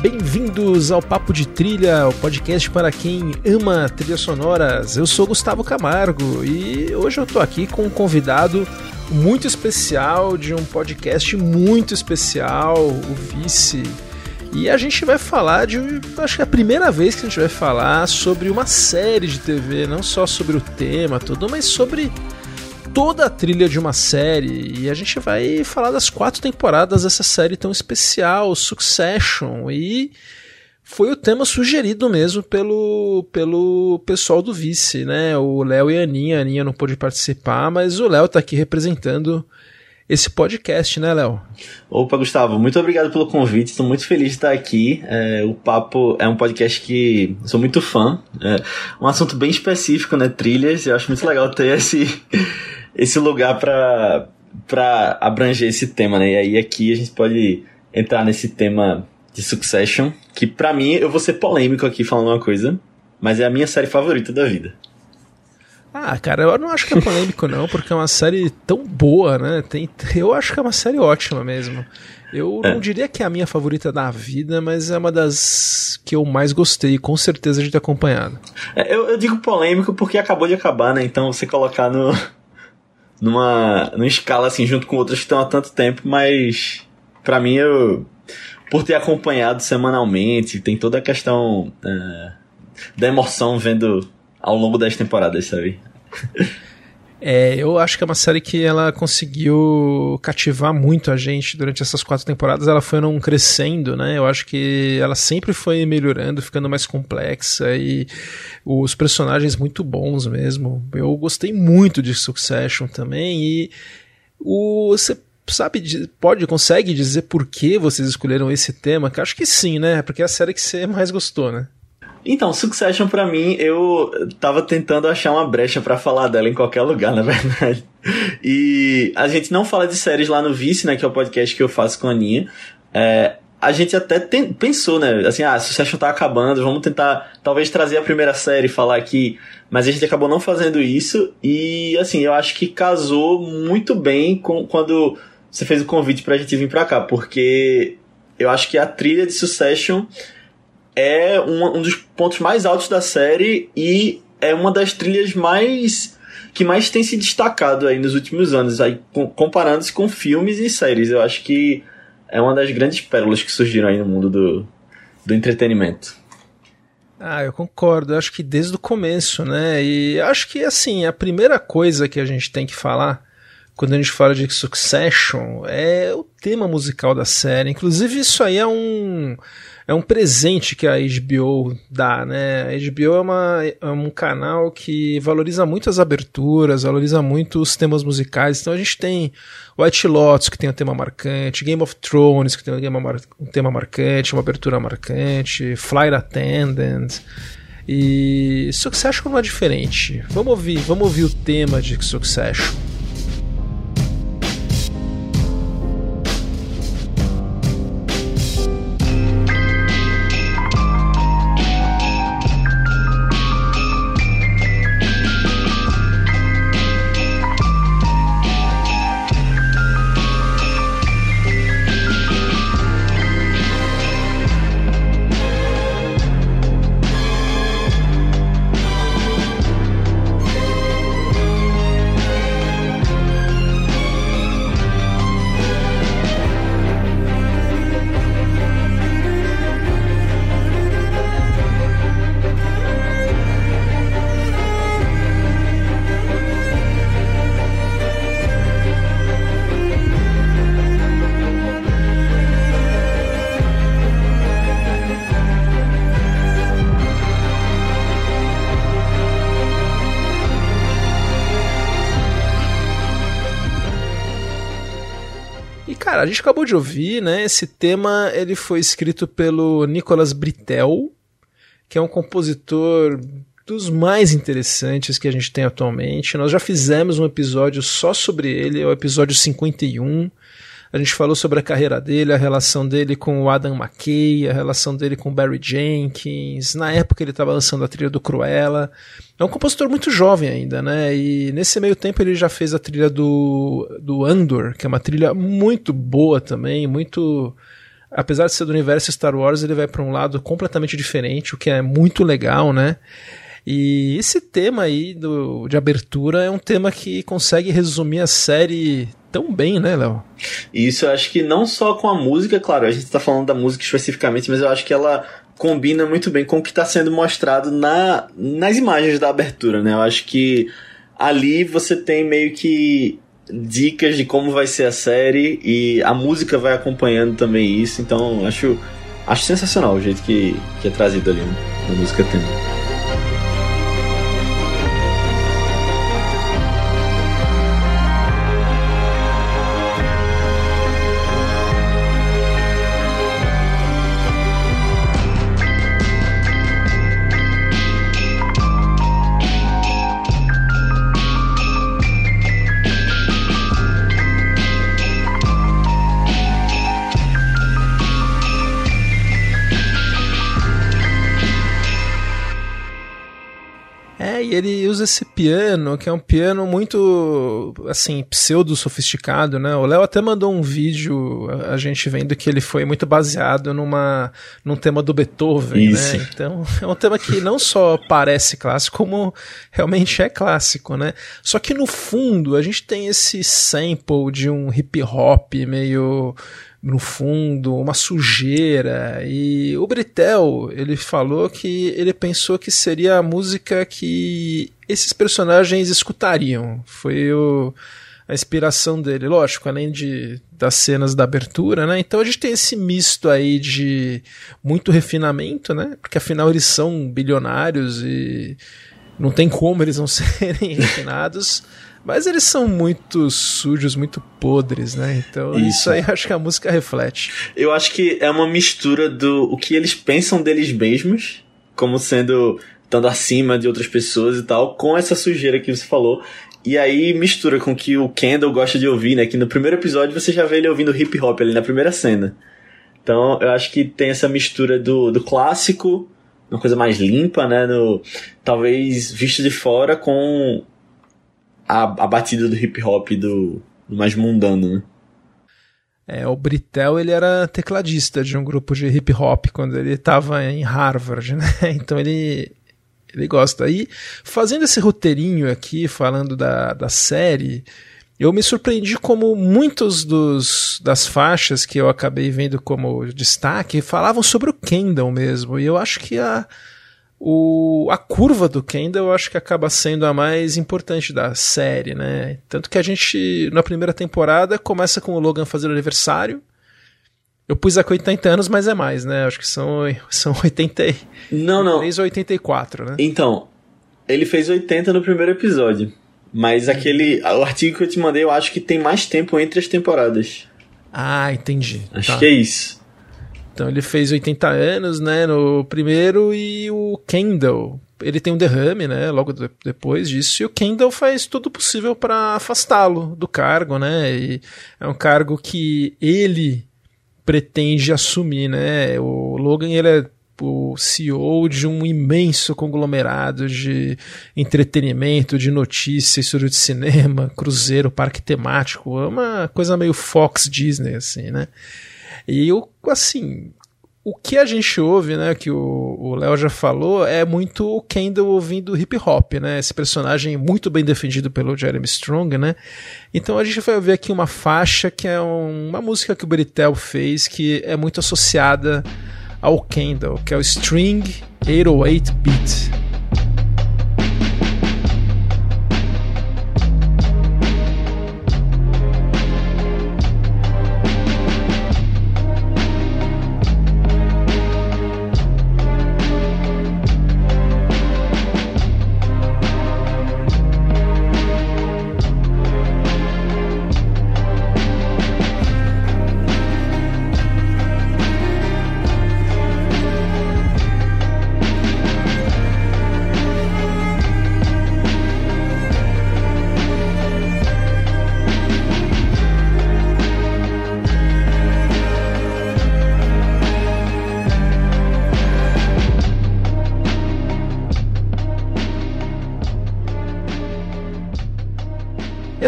Bem-vindos ao Papo de Trilha, o podcast para quem ama trilhas sonoras. Eu sou Gustavo Camargo e hoje eu tô aqui com um convidado muito especial de um podcast muito especial, o Vice. E a gente vai falar de. Acho que é a primeira vez que a gente vai falar sobre uma série de TV, não só sobre o tema todo, mas sobre toda a trilha de uma série. E a gente vai falar das quatro temporadas dessa série tão especial, Succession. E foi o tema sugerido mesmo pelo, pelo pessoal do Vice, né? O Léo e a Aninha. A Aninha não pôde participar, mas o Léo tá aqui representando esse podcast, né, Léo? Opa, Gustavo, muito obrigado pelo convite. Estou muito feliz de estar aqui. É, o Papo é um podcast que sou muito fã. É um assunto bem específico, né? Trilhas. Eu acho muito legal ter esse, esse lugar para abranger esse tema, né? E aí aqui a gente pode entrar nesse tema de Succession, que para mim eu vou ser polêmico aqui falando uma coisa, mas é a minha série favorita da vida. Ah, cara, eu não acho que é polêmico não, porque é uma série tão boa, né? Tem, eu acho que é uma série ótima mesmo. Eu é. não diria que é a minha favorita da vida, mas é uma das que eu mais gostei, com certeza, de ter acompanhado. É, eu, eu, digo polêmico porque acabou de acabar, né? Então você colocar no, numa, numa escala assim, junto com outras que estão há tanto tempo, mas para mim eu por ter acompanhado semanalmente, tem toda a questão uh, da emoção vendo ao longo das temporadas, sabe? É, eu acho que é uma série que ela conseguiu cativar muito a gente durante essas quatro temporadas. Ela foi não crescendo, né? Eu acho que ela sempre foi melhorando, ficando mais complexa e os personagens muito bons mesmo. Eu gostei muito de Succession também e o, você sabe, pode, consegue dizer por que vocês escolheram esse tema? Que acho que sim, né? Porque é a série que você mais gostou, né? Então, Succession para mim, eu tava tentando achar uma brecha para falar dela em qualquer lugar, na verdade. E a gente não fala de séries lá no Vice, né, que é o podcast que eu faço com a Aninha. É, a gente até tem, pensou, né, assim, ah, Succession tá acabando, vamos tentar talvez trazer a primeira série e falar aqui, mas a gente acabou não fazendo isso e, assim, eu acho que casou muito bem com quando você fez o convite pra gente vir pra cá, porque eu acho que a trilha de Succession é um, um dos pontos mais altos da série e é uma das trilhas mais que mais tem se destacado aí nos últimos anos, aí comparando-se com filmes e séries. Eu acho que é uma das grandes pérolas que surgiram aí no mundo do, do entretenimento. Ah, eu concordo. Eu acho que desde o começo, né? E acho que assim, a primeira coisa que a gente tem que falar quando a gente fala de Succession, é o tema musical da série. Inclusive, isso aí é um, é um presente que a HBO dá, né? A HBO é, uma, é um canal que valoriza muito as aberturas, valoriza muito os temas musicais. Então a gente tem White Lotus, que tem um tema marcante, Game of Thrones, que tem um tema, mar, tema marcante, uma abertura marcante, Flight Attendant. E Succession não é diferente. Vamos ouvir, vamos ouvir o tema de Succession. Cara, a gente acabou de ouvir, né? Esse tema ele foi escrito pelo Nicolas Britel, que é um compositor dos mais interessantes que a gente tem atualmente. Nós já fizemos um episódio só sobre ele, é o episódio 51. A gente falou sobre a carreira dele, a relação dele com o Adam McKay, a relação dele com o Barry Jenkins. Na época ele estava lançando a trilha do Cruella. É um compositor muito jovem ainda, né? E nesse meio tempo ele já fez a trilha do, do Andor, que é uma trilha muito boa também, muito. Apesar de ser do universo Star Wars, ele vai para um lado completamente diferente, o que é muito legal, né? E esse tema aí do, de abertura é um tema que consegue resumir a série tão bem, né, Léo? Isso eu acho que não só com a música, claro, a gente tá falando da música especificamente, mas eu acho que ela combina muito bem com o que está sendo mostrado na, nas imagens da abertura, né? Eu acho que ali você tem meio que dicas de como vai ser a série e a música vai acompanhando também isso, então acho, acho sensacional o jeito que, que é trazido ali na música tema. Esse piano, que é um piano muito, assim, pseudo-sofisticado, né? O Léo até mandou um vídeo, a gente vendo que ele foi muito baseado numa, num tema do Beethoven, né? Isso. né? Então, é um tema que não só parece clássico, como realmente é clássico, né? Só que no fundo, a gente tem esse sample de um hip hop meio no fundo, uma sujeira. E o Britel, ele falou que ele pensou que seria a música que esses personagens escutariam. Foi o, a inspiração dele, lógico, além de das cenas da abertura, né? Então a gente tem esse misto aí de muito refinamento, né? Porque afinal eles são bilionários e não tem como eles não serem refinados. Mas eles são muito sujos, muito podres, né? Então isso, isso aí acho que a música reflete. Eu acho que é uma mistura do o que eles pensam deles mesmos, como sendo estando acima de outras pessoas e tal, com essa sujeira que você falou. E aí mistura com o que o Kendall gosta de ouvir, né? Que no primeiro episódio você já vê ele ouvindo hip hop ali na primeira cena. Então eu acho que tem essa mistura do, do clássico, uma coisa mais limpa, né? No, talvez visto de fora com a, a batida do hip hop do, do mais mundano, né? É, o Britel ele era tecladista de um grupo de hip hop quando ele estava em Harvard, né? Então ele ele gosta. E fazendo esse roteirinho aqui, falando da, da série, eu me surpreendi como muitos dos, das faixas que eu acabei vendo como destaque falavam sobre o Kendall mesmo. E eu acho que a, o, a curva do Kendall eu acho que acaba sendo a mais importante da série, né? Tanto que a gente, na primeira temporada, começa com o Logan fazendo aniversário. Eu pus a 80 anos, mas é mais, né? Acho que são, são 80 Não, não. 3 ou 84, né? Então, ele fez 80 no primeiro episódio. Mas aquele. O artigo que eu te mandei, eu acho que tem mais tempo entre as temporadas. Ah, entendi. Acho tá. que é isso. Então ele fez 80 anos, né, no primeiro e o Kendall, ele tem um derrame, né, logo depois disso, e o Kendall faz tudo possível para afastá-lo do cargo, né? E é um cargo que ele pretende assumir, né? O Logan ele é o CEO de um imenso conglomerado de entretenimento, de notícias, estúdio de cinema, cruzeiro, parque temático, é uma coisa meio Fox Disney assim, né? E eu, assim, o que a gente ouve, né, que o Léo já falou, é muito o Kendall ouvindo hip hop, né? Esse personagem muito bem defendido pelo Jeremy Strong, né? Então a gente vai ver aqui uma faixa que é um, uma música que o Britel fez que é muito associada ao Kendall, que é o String 808 Beat.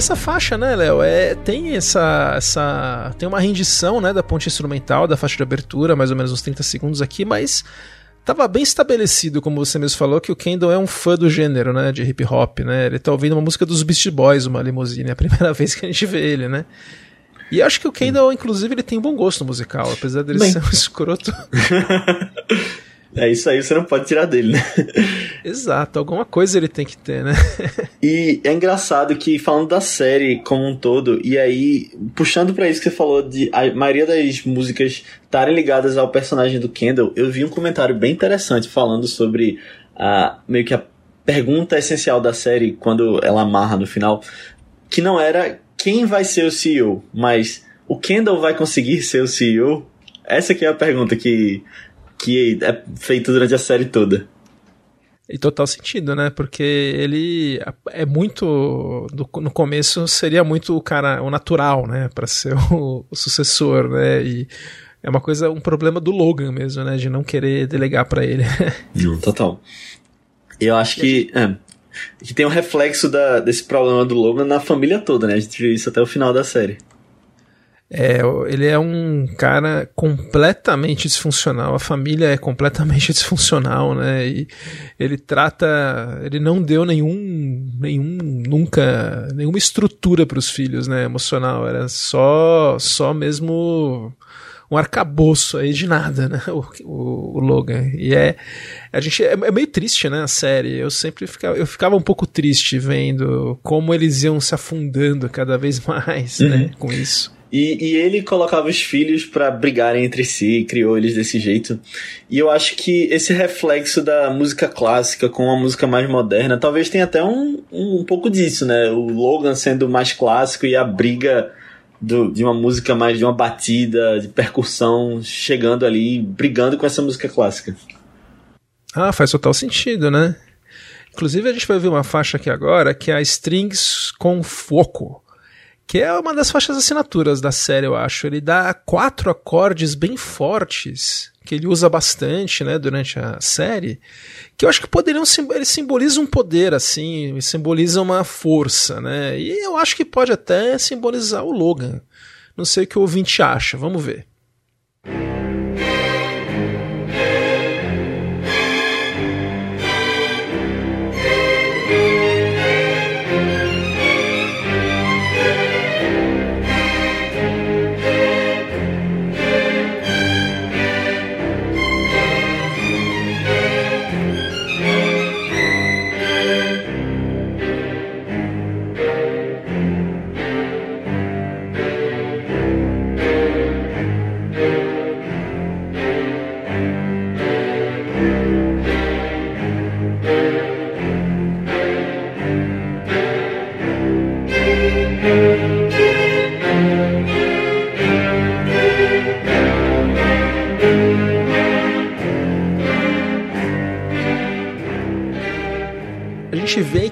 Essa faixa, né, Léo, é, tem essa, essa. Tem uma rendição né, da ponte instrumental, da faixa de abertura, mais ou menos uns 30 segundos aqui, mas Tava bem estabelecido, como você mesmo falou, que o Kendall é um fã do gênero, né, de hip hop, né? Ele tá ouvindo uma música dos Beast Boys, uma limusine, é a primeira vez que a gente vê ele, né? E acho que o Kendall, inclusive, ele tem bom gosto musical, apesar dele bem. ser um escroto. É isso aí, você não pode tirar dele, né? Exato, alguma coisa ele tem que ter, né? e é engraçado que, falando da série como um todo, e aí, puxando para isso que você falou de a maioria das músicas estarem ligadas ao personagem do Kendall, eu vi um comentário bem interessante falando sobre a, meio que a pergunta essencial da série, quando ela amarra no final, que não era quem vai ser o CEO, mas o Kendall vai conseguir ser o CEO? Essa que é a pergunta que que é feito durante a série toda. E total sentido, né? Porque ele é muito. No começo seria muito o cara, o natural, né? Pra ser o, o sucessor, né? E é uma coisa, um problema do Logan mesmo, né? De não querer delegar para ele. Total. Eu acho que. É, que tem um reflexo da, desse problema do Logan na família toda, né? A gente viu isso até o final da série. É, ele é um cara completamente disfuncional, a família é completamente disfuncional, né? E ele trata, ele não deu nenhum, nenhum, nunca, nenhuma estrutura para os filhos, né? Emocional, era só, só mesmo um arcabouço aí de nada, né? O, o, o, Logan. E é. A gente. É, é, meio triste, né? A série. Eu sempre ficava. Eu ficava um pouco triste vendo como eles iam se afundando cada vez mais, né? uhum. né? Com isso. E, e ele colocava os filhos para brigarem entre si, criou eles desse jeito. E eu acho que esse reflexo da música clássica com a música mais moderna, talvez tenha até um, um, um pouco disso, né? O Logan sendo mais clássico e a briga do, de uma música mais de uma batida, de percussão, chegando ali, brigando com essa música clássica. Ah, faz total sentido, né? Inclusive a gente vai ver uma faixa aqui agora que é a Strings com Foco que é uma das faixas assinaturas da série, eu acho. Ele dá quatro acordes bem fortes, que ele usa bastante, né, durante a série, que eu acho que poderiam ele simboliza um poder assim, simboliza uma força, né? E eu acho que pode até simbolizar o Logan. Não sei o que o ouvinte acha, vamos ver.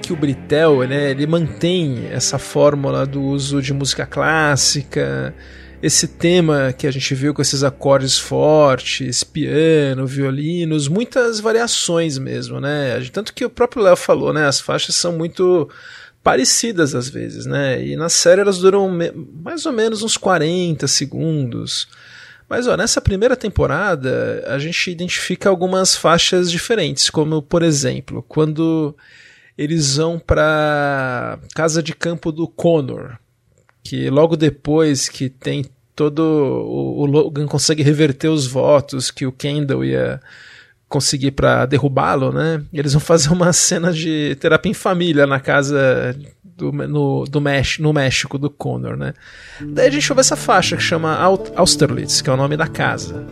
Que o Britel, né, ele mantém essa fórmula do uso de música clássica, esse tema que a gente viu com esses acordes fortes, piano, violinos, muitas variações mesmo, né? Tanto que o próprio Léo falou, né? As faixas são muito parecidas às vezes, né? E na série elas duram mais ou menos uns 40 segundos. Mas ó, nessa primeira temporada a gente identifica algumas faixas diferentes, como por exemplo, quando eles vão para casa de campo do Connor, que logo depois que tem todo o, o Logan consegue reverter os votos que o Kendall ia conseguir para derrubá-lo, né? Eles vão fazer uma cena de terapia em família na casa do, no, do México, no México do Connor, né? Daí a gente ouve essa faixa que chama Austerlitz, que é o nome da casa.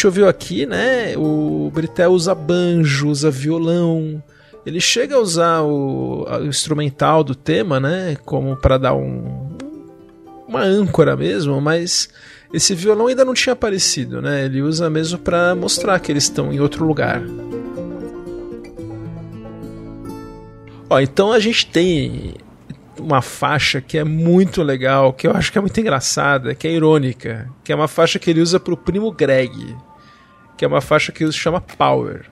Gente ouviu aqui, né? O Britel usa banjo, usa violão. Ele chega a usar o, o instrumental do tema, né? Como para dar um, uma âncora mesmo, mas esse violão ainda não tinha aparecido, né? Ele usa mesmo para mostrar que eles estão em outro lugar. Ó, então a gente tem uma faixa que é muito legal, que eu acho que é muito engraçada, que é irônica, que é uma faixa que ele usa pro primo Greg, que é uma faixa que ele chama Power.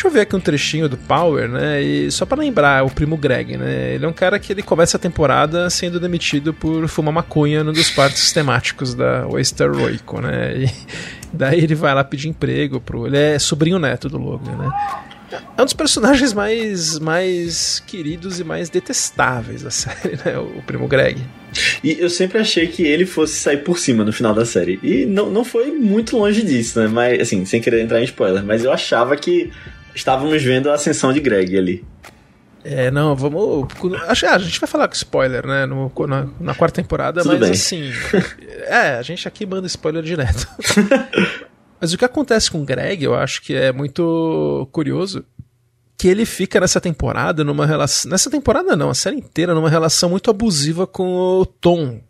Deixa eu ver aqui um trechinho do Power, né? E só para lembrar, o primo Greg, né? Ele é um cara que ele começa a temporada sendo demitido por fumar maconha num dos parques temáticos da Oyster Roico, né? E daí ele vai lá pedir emprego pro. Ele é sobrinho neto do Logan, né? É um dos personagens mais, mais queridos e mais detestáveis da série, né? O primo Greg. E eu sempre achei que ele fosse sair por cima no final da série. E não, não foi muito longe disso, né? Mas, assim, sem querer entrar em spoiler, mas eu achava que estávamos vendo a ascensão de Greg ali. É, não, vamos. Acho, ah, a gente vai falar com spoiler, né? No, na, na quarta temporada, Tudo mas bem. assim. é, a gente aqui manda spoiler direto. mas o que acontece com o Greg, eu acho que é muito curioso. Que ele fica nessa temporada numa relação. Nessa temporada não, a série inteira, numa relação muito abusiva com o Tom.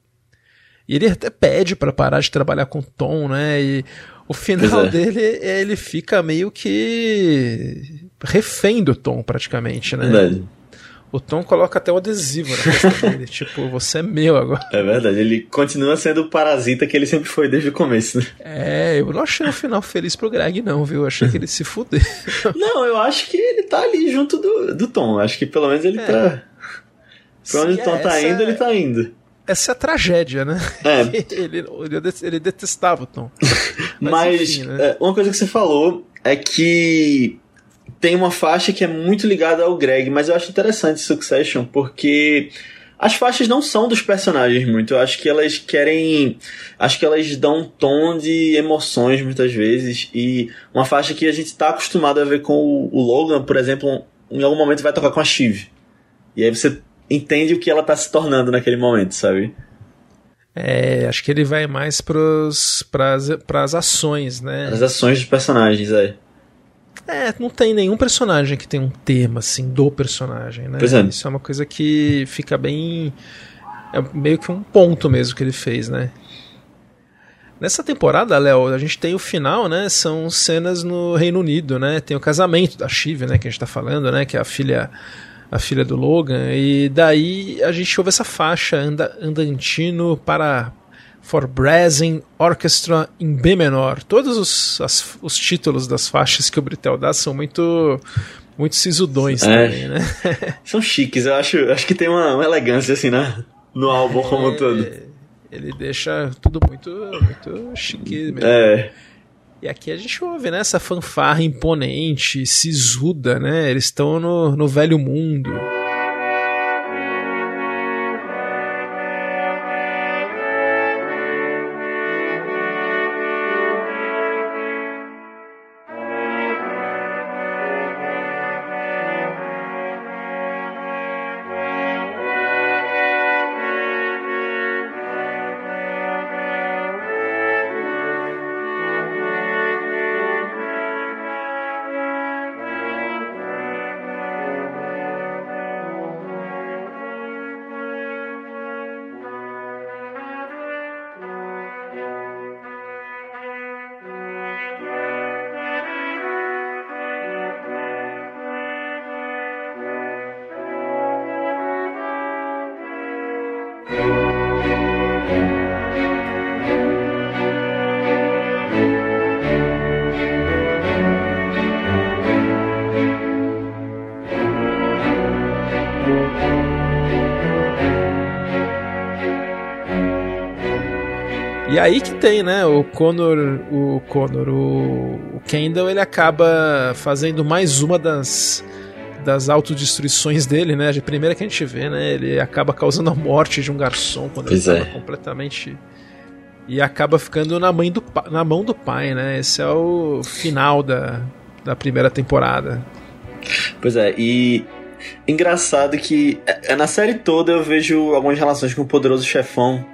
E ele até pede para parar de trabalhar com o Tom, né? E o final é. dele, ele fica meio que refém do Tom, praticamente, né? Verdade. O Tom coloca até o adesivo na testa dele, tipo, você é meu agora. É verdade, ele continua sendo o parasita que ele sempre foi desde o começo, né? É, eu não achei o final feliz pro Greg, não, viu? Eu achei que ele se fudeu. Não, eu acho que ele tá ali junto do, do Tom. Acho que pelo menos ele é. tá. Pra onde o Tom tá indo, ele tá indo essa é a tragédia, né? É. ele, ele, detestava o Tom. Mas, Mas enfim, né? É, uma coisa que você falou é que tem uma faixa que é muito ligada ao Greg, mas eu acho interessante Succession porque as faixas não são dos personagens muito. Eu acho que elas querem. Acho que elas dão um tom de emoções muitas vezes. E uma faixa que a gente está acostumado a ver com o Logan, por exemplo, em algum momento vai tocar com a Shiv. E aí você entende o que ela tá se tornando naquele momento, sabe? É, acho que ele vai mais pros, pras, pras ações, né? As ações dos personagens, é. É, não tem nenhum personagem que tem um tema, assim, do personagem, né? Pois é. Isso é uma coisa que fica bem. É meio que um ponto mesmo que ele fez, né? Nessa temporada, Léo, a gente tem o final, né? São cenas no Reino Unido, né? Tem o casamento da Shiv, né? Que a gente tá falando, né? Que é a filha a filha do Logan, e daí a gente ouve essa faixa anda, andantino para For Brazen Orchestra em B menor. Todos os, as, os títulos das faixas que o Britel dá são muito muito sisudões é, também, né? São chiques, eu acho, acho que tem uma, uma elegância assim né? no álbum é, como um todo. Ele deixa tudo muito, muito chique mesmo. É. E aqui a gente ouve, né, essa fanfarra imponente, sisuda, né? Eles estão no, no velho mundo. Aí que tem, né? O Connor, o Connor, o, Kendall, ele acaba fazendo mais uma das das autodestruições dele, né? A primeira que a gente vê, né? Ele acaba causando a morte de um garçom quando pois ele é. completamente e acaba ficando na, mãe do, na mão do pai, né? Esse é o final da, da primeira temporada. Pois é, e engraçado que é, na série toda eu vejo algumas relações com o poderoso chefão.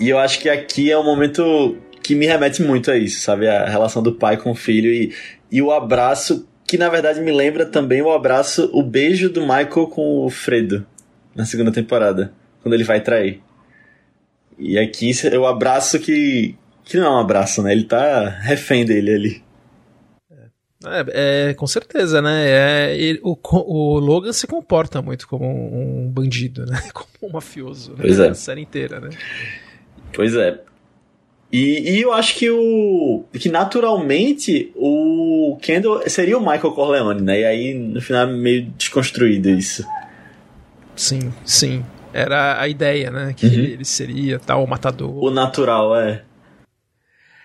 E eu acho que aqui é o momento que me remete muito a isso, sabe? A relação do pai com o filho e, e o abraço que na verdade me lembra também o abraço, o beijo do Michael com o Fredo na segunda temporada, quando ele vai trair. E aqui é o abraço que. que não é um abraço, né? Ele tá refém dele ali. É, é, com certeza, né? É, ele, o, o Logan se comporta muito como um, um bandido, né? Como um mafioso. Né? Pois é. A série inteira, né? Pois é. E, e, eu acho que o. que naturalmente o Kendall seria o Michael Corleone, né? E aí no final é meio desconstruído isso. Sim, sim. Era a ideia, né? Que uhum. ele seria tal, o matador. O natural, é.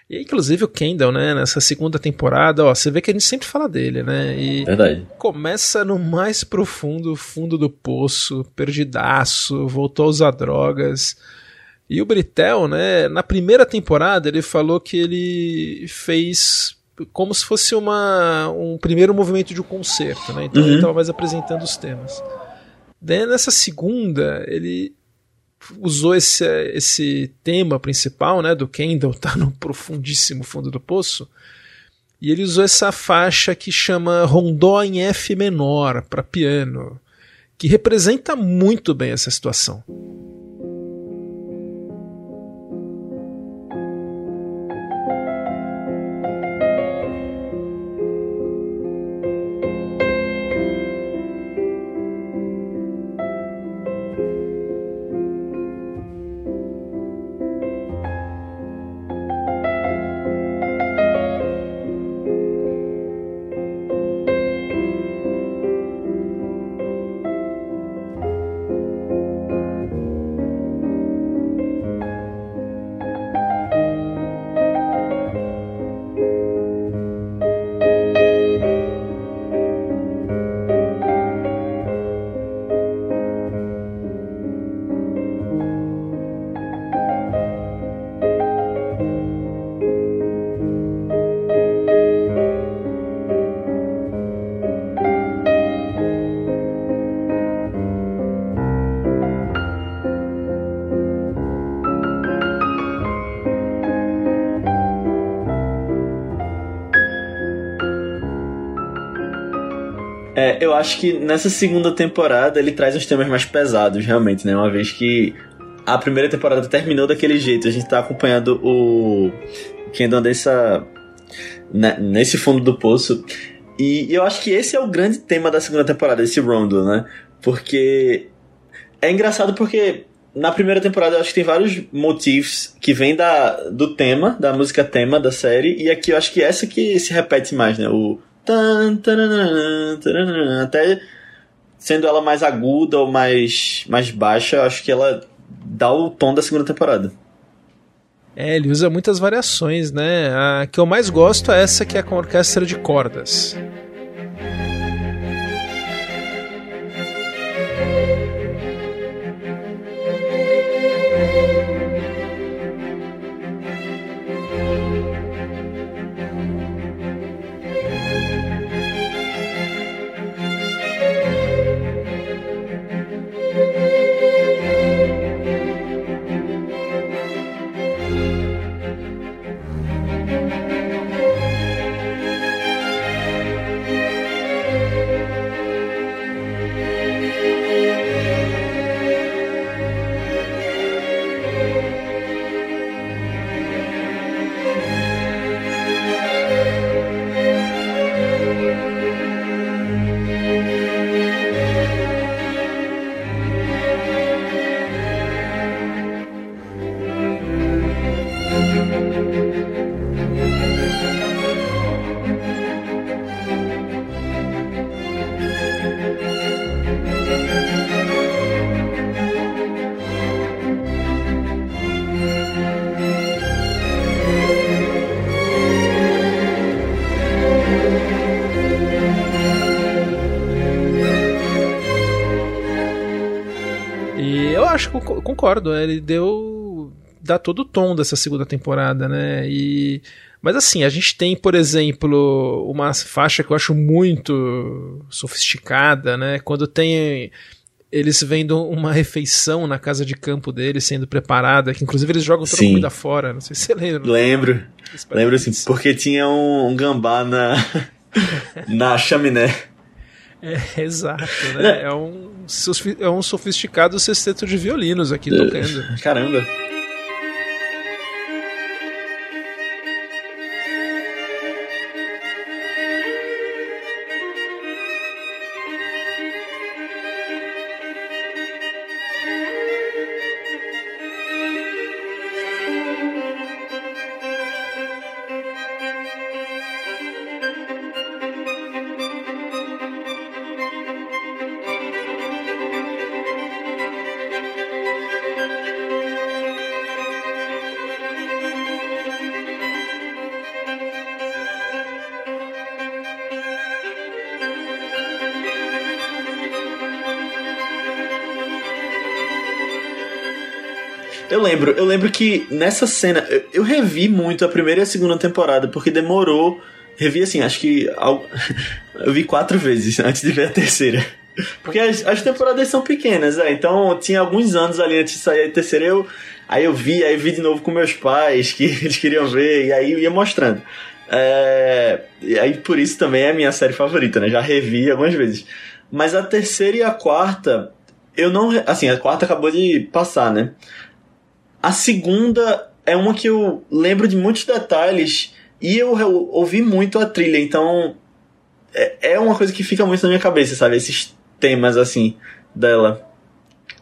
E inclusive o Kendall, né, nessa segunda temporada, ó, você vê que a gente sempre fala dele, né? E Verdade. começa no mais profundo fundo do poço, perdidaço, voltou a usar drogas e o Britel, né, na primeira temporada ele falou que ele fez como se fosse uma, um primeiro movimento de um concerto, né? Então uhum. ele estava mais apresentando os temas. Daí nessa segunda, ele usou esse, esse tema principal, né, do Kendall tá no profundíssimo fundo do poço, e ele usou essa faixa que chama Rondó em F menor para piano, que representa muito bem essa situação. Acho que nessa segunda temporada ele traz uns temas mais pesados, realmente, né? Uma vez que a primeira temporada terminou daquele jeito, a gente tá acompanhando o Kendall dessa né, nesse fundo do poço. E eu acho que esse é o grande tema da segunda temporada, esse Rondo, né? Porque é engraçado porque na primeira temporada eu acho que tem vários motivos que vêm da, do tema, da música tema da série, e aqui eu acho que essa que se repete mais, né? O até sendo ela mais aguda ou mais, mais baixa, acho que ela dá o tom da segunda temporada. É, ele usa muitas variações, né? A que eu mais gosto é essa que é com orquestra de cordas. Concordo. Ele deu. dá todo o tom dessa segunda temporada, né? E. Mas assim, a gente tem, por exemplo, uma faixa que eu acho muito sofisticada, né? Quando tem eles vendo uma refeição na casa de campo deles sendo preparada, que inclusive eles jogam toda sim. a comida fora, não sei se você lembra. Lembro. Lembro sim, porque tinha um, um gambá na, na chaminé. É, exato, né? É um, é um sofisticado sexteto de violinos aqui tocando. Caramba. Lembro, eu lembro que nessa cena, eu, revi muito a primeira e a segunda temporada, porque demorou. Revi assim, acho que. Eu vi quatro vezes antes de ver a terceira. Porque as, as temporadas são pequenas, é. Então tinha alguns anos ali antes de sair a terceira, eu. Aí eu vi, aí vi de novo com meus pais, que eles queriam ver, e aí eu ia mostrando. É, e aí por isso também é a minha série favorita, né? Já revi algumas vezes. Mas a terceira e a quarta, eu não. Assim, a quarta acabou de passar, né? A segunda é uma que eu lembro de muitos detalhes e eu, eu ouvi muito a trilha, então é, é uma coisa que fica muito na minha cabeça, sabe? Esses temas assim dela.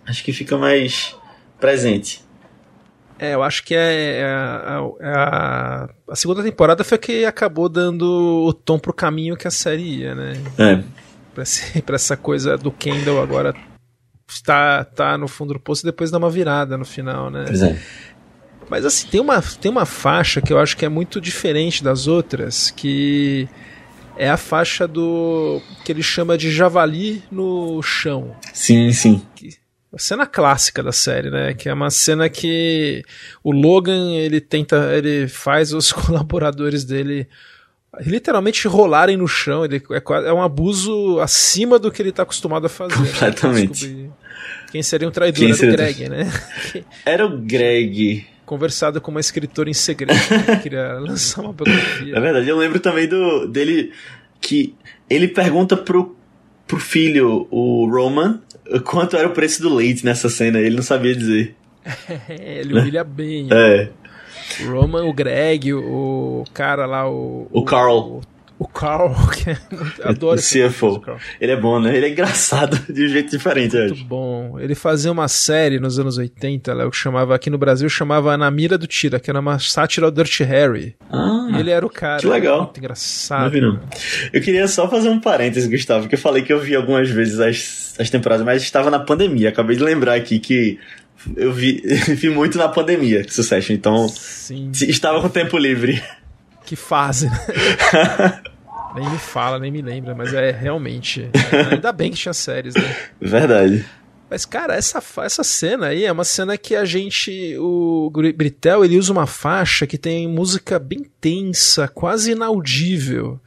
Acho que fica mais presente. É, eu acho que é, é, é a, a, segunda temporada foi que acabou dando o tom pro caminho que a série ia, né? É. Pra, pra essa coisa do Kendall agora está tá no fundo do poço e depois dá uma virada no final, né? Pois é. Mas assim, tem uma, tem uma faixa que eu acho que é muito diferente das outras, que é a faixa do que ele chama de javali no chão. Sim, sim. Que, a cena clássica da série, né? Que é uma cena que o Logan ele tenta, ele faz os colaboradores dele literalmente rolarem no chão. Ele, é, é um abuso acima do que ele está acostumado a fazer. Né? Completamente. Né? Quem seria um traidor? Quem Era o Greg, né? Era o Greg. Conversado com uma escritora em segredo que queria lançar uma biografia. É verdade, eu lembro também do dele que ele pergunta pro, pro filho, o Roman, quanto era o preço do leite nessa cena. Ele não sabia dizer. ele humilha bem. É. O Roman, o Greg, o cara lá, o. O Carl. O, o Carl, que é muito, adoro o CFO. Ele é bom, né? Ele é engraçado de um jeito diferente, Muito acho. bom. Ele fazia uma série nos anos 80, Léo, que chamava, aqui no Brasil, chamava Na Mira do Tira, que era uma sátira ao Dirty Harry. Ah, e ele era o cara. Que legal. Muito engraçado. Não vi, não. Eu queria só fazer um parênteses, Gustavo, que eu falei que eu vi algumas vezes as, as temporadas, mas estava na pandemia. Acabei de lembrar aqui que eu vi, vi muito na pandemia, Succession, então Sim. estava com tempo livre. Que fase, né? Nem me fala, nem me lembra, mas é realmente. Ainda bem que tinha séries, né? Verdade. Mas, cara, essa, essa cena aí é uma cena que a gente. O Britel ele usa uma faixa que tem música bem tensa, quase inaudível.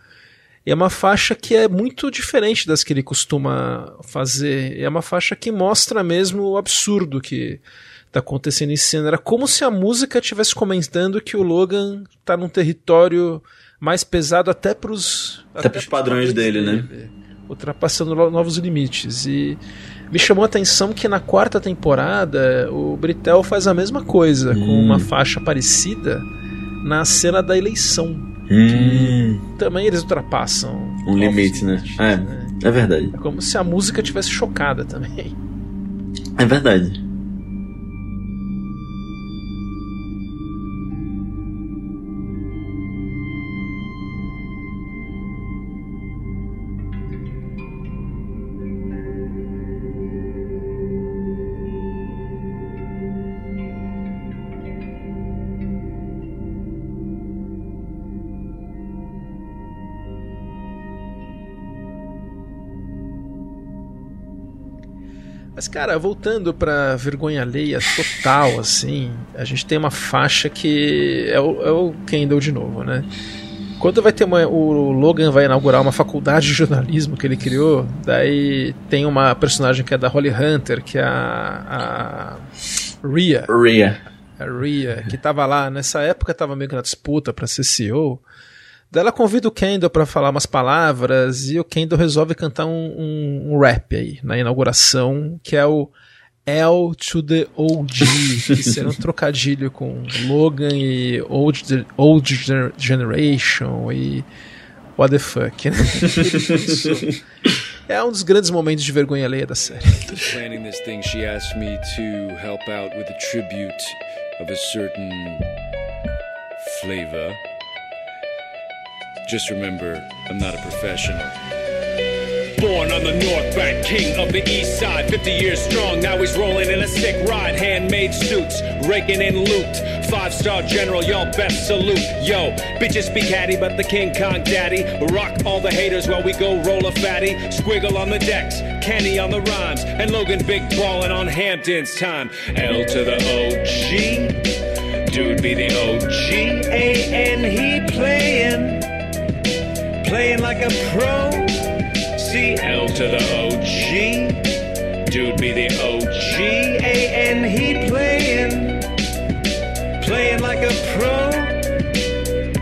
E é uma faixa que é muito diferente das que ele costuma fazer. É uma faixa que mostra mesmo o absurdo que tá acontecendo em cena. Era como se a música estivesse comentando que o Logan tá num território mais pesado até pros, até, até pros padrões dele, dele, né? Ultrapassando novos limites. E me chamou a atenção que na quarta temporada o Britel faz a mesma coisa, hum. com uma faixa parecida na cena da eleição. Hum. também eles ultrapassam um limite, né? Limites, é, né? é verdade. É como se a música tivesse chocada também. É verdade. Mas, cara, voltando pra vergonha alheia total, assim, a gente tem uma faixa que é o, é o Kendall de novo, né? Quando vai ter uma, o Logan vai inaugurar uma faculdade de jornalismo que ele criou, daí tem uma personagem que é da Holly Hunter, que é a, a Rhea. Rhea. A Rhea, que tava lá, nessa época tava meio que na disputa para ser CEO. Daí ela convida o Kendall para falar umas palavras e o Kendall resolve cantar um, um, um, rap aí na inauguração, que é o L to the OG, que será um trocadilho com Logan e Old, old Generation e what the fuck. Né? é um dos grandes momentos de vergonha alheia da série. Planning this thing, she asked me to help out with a tribute of a certain flavor. Just remember, I'm not a professional. Born on the North Bank, king of the East Side, 50 years strong. Now he's rolling in a sick ride, handmade suits, raking in loot. Five star general, y'all best salute. Yo, bitches speak hattie, but the King Kong daddy. Rock all the haters while we go roll a fatty. Squiggle on the decks, Kenny on the rhymes, and Logan big ballin' on Hampton's time. L to the OG, dude be the OG, A N he playin' playing like a pro. CL to the OG. Dude be the OG. A-N he playing. Playing like a pro.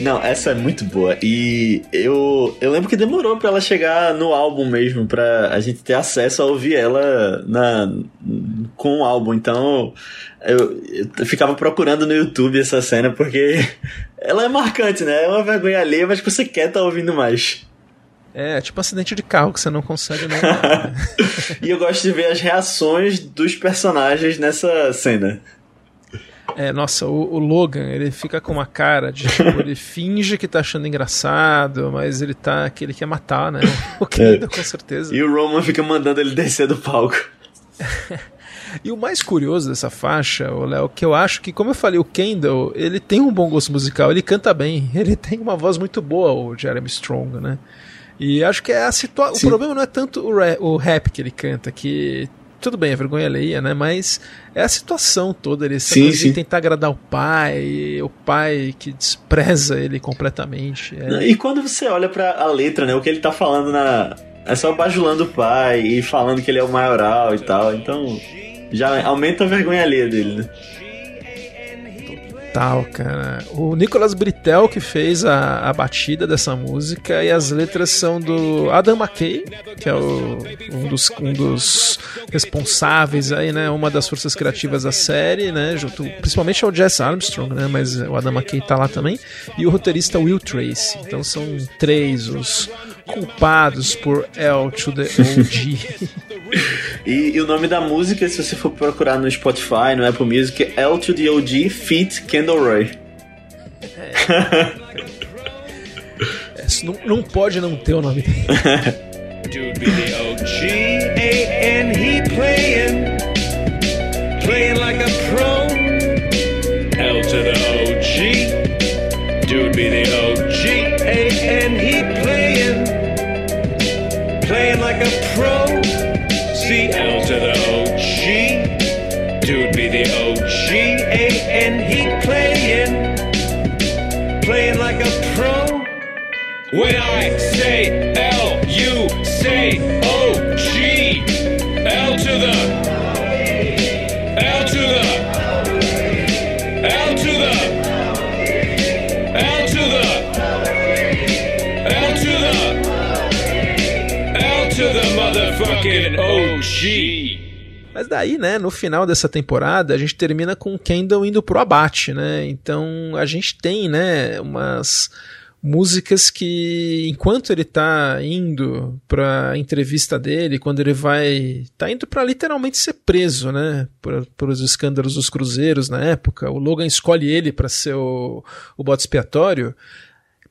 Não, essa é muito boa. E eu, eu lembro que demorou para ela chegar no álbum mesmo, pra a gente ter acesso a ouvir ela na, com o álbum. Então eu, eu ficava procurando no YouTube essa cena porque ela é marcante, né? É uma vergonha alheia, mas você quer estar tá ouvindo mais. É, tipo acidente de carro que você não consegue não. e eu gosto de ver as reações dos personagens nessa cena. É, nossa, o, o, Logan, ele fica com uma cara de tipo, ele finge que tá achando engraçado, mas ele tá que ele quer matar, né? O Kendall, é. com certeza. E o Roman fica mandando ele descer do palco. E o mais curioso dessa faixa, Léo, que eu acho que, como eu falei, o Kendall, ele tem um bom gosto musical, ele canta bem, ele tem uma voz muito boa, o Jeremy Strong, né? E acho que é a situação. O problema não é tanto o, o rap que ele canta, que tudo bem, a vergonha alheia, né? Mas é a situação toda essa sim, sim. tentar agradar o pai, o pai que despreza ele completamente. É. E quando você olha para a letra, né? O que ele tá falando na. É só bajulando o pai e falando que ele é o maioral e tal. Então já aumenta a vergonha alheia dele, né? Total, cara. O Nicolas Britel que fez a, a batida dessa música e as letras são do Adam McKay, que é o, um, dos, um dos responsáveis aí, né? Uma das forças criativas da série, né? Junto, principalmente ao Jess Armstrong, né? Mas o Adam McKay tá lá também. E o roteirista Will Tracy. Então são três os culpados por L to the OG. e, e, o nome da música, se você for procurar no Spotify, no Apple Music, é L to the OG Feat Kendall Roy. É. é, não, não pode não ter o nome dele. Dude be the OG, A-N, he playing, playing like a pro. L to the OG, dude be the OG, When I say L, you say to the. L to the. L to the. L to. Mas daí, né, no final dessa temporada, a gente termina com o Kendall indo pro abate, né? Então a gente tem, né, umas músicas que enquanto ele tá indo pra entrevista dele, quando ele vai, tá indo para literalmente ser preso, né, por, os escândalos dos cruzeiros na época, o Logan escolhe ele para ser o, o bode expiatório,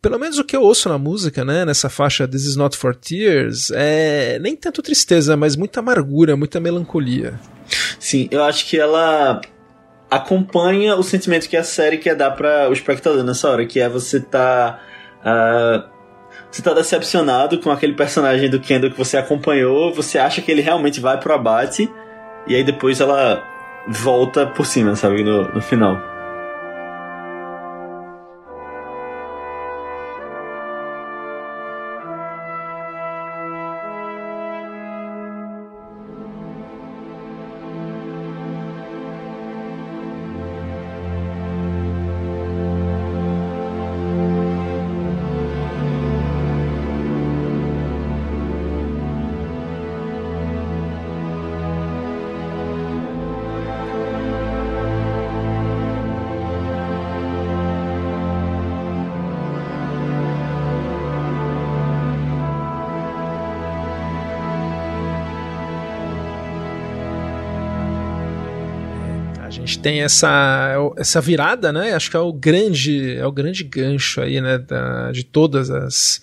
pelo menos o que eu ouço na música, né, nessa faixa This Is Not For Tears, é nem tanto tristeza, mas muita amargura, muita melancolia. Sim, eu acho que ela acompanha o sentimento que a série quer dar para o espectador nessa hora, que é você tá uh, você tá decepcionado com aquele personagem do Kendall que você acompanhou, você acha que ele realmente vai pro abate, e aí depois ela volta por cima, sabe, no, no final. Tem essa, essa virada, né? Acho que é o grande, é o grande gancho aí, né? Da, de todas as,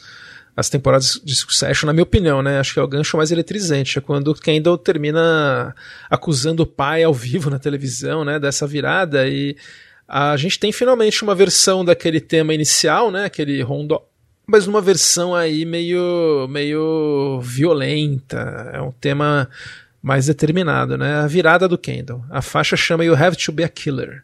as temporadas de Succession, na minha opinião, né? Acho que é o gancho mais eletrizante. É quando Kendall termina acusando o pai ao vivo na televisão, né? Dessa virada e a gente tem finalmente uma versão daquele tema inicial, né? Aquele rondo mas numa versão aí meio meio violenta. É um tema mais determinado, né? A virada do Kendall. A faixa chama You Have to Be a Killer.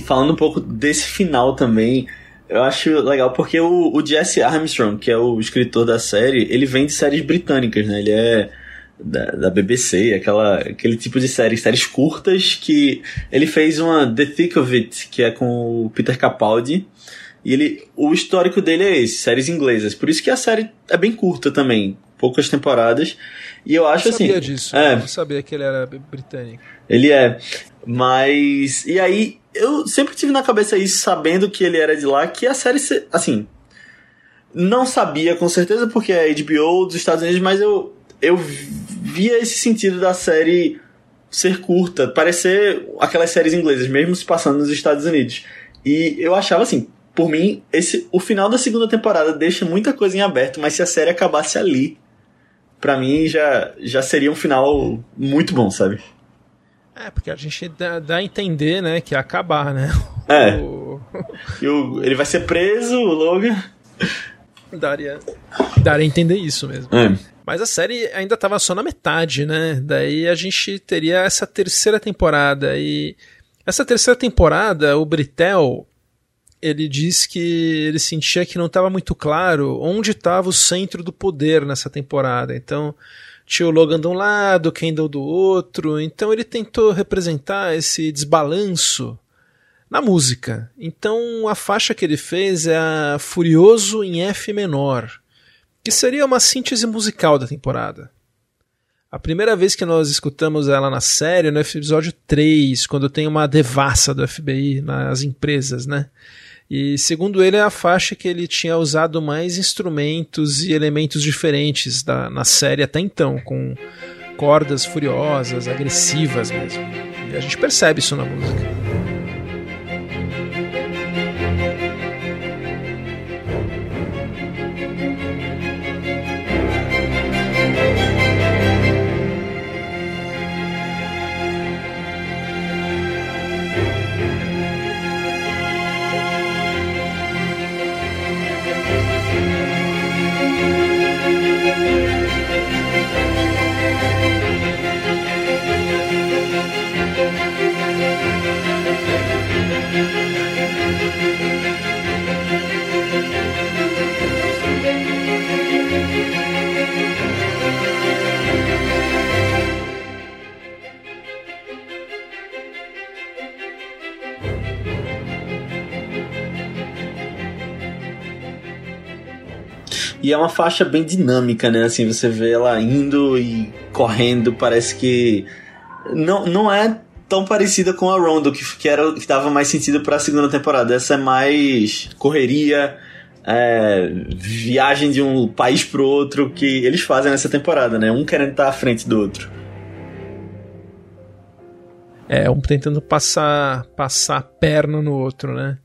Falando um pouco desse final também, eu acho legal porque o, o Jesse Armstrong, que é o escritor da série, ele vem de séries britânicas, né? Ele é da, da BBC, aquela, aquele tipo de série, séries curtas que ele fez uma The Thick of It, que é com o Peter Capaldi. E ele, o histórico dele é esse, séries inglesas. Por isso que a série é bem curta também, poucas temporadas. E eu acho eu assim. Sabia disso, é, eu sabia que ele era britânico. Ele é. Mas. E aí, eu sempre tive na cabeça isso, sabendo que ele era de lá, que a série, assim, não sabia com certeza porque é HBO dos Estados Unidos, mas eu, eu via esse sentido da série ser curta, parecer aquelas séries inglesas, mesmo se passando nos Estados Unidos. E eu achava assim, por mim, esse o final da segunda temporada deixa muita coisa em aberto, mas se a série acabasse ali, para mim já, já seria um final muito bom, sabe? É, porque a gente dá, dá a entender, né, que ia acabar, né? É. O... E o, ele vai ser preso, o Logan. Daria, daria a entender isso mesmo. É. Mas a série ainda estava só na metade, né? Daí a gente teria essa terceira temporada. E essa terceira temporada, o Britel, ele diz que ele sentia que não estava muito claro onde estava o centro do poder nessa temporada. Então, tinha o Logan de um lado, Kendall do outro, então ele tentou representar esse desbalanço na música. Então a faixa que ele fez é a Furioso em F menor, que seria uma síntese musical da temporada. A primeira vez que nós escutamos ela na série, no episódio 3, quando tem uma devassa do FBI nas empresas, né? E segundo ele, é a faixa que ele tinha usado mais instrumentos e elementos diferentes da, na série até então, com cordas furiosas, agressivas mesmo. E a gente percebe isso na música. Uma faixa bem dinâmica, né? Assim, você vê ela indo e correndo, parece que não, não é tão parecida com a Rondo, que, que, era, que dava mais sentido para a segunda temporada. Essa é mais correria, é, viagem de um país pro outro que eles fazem nessa temporada, né? Um querendo estar à frente do outro. É, um tentando passar, passar a perna no outro, né?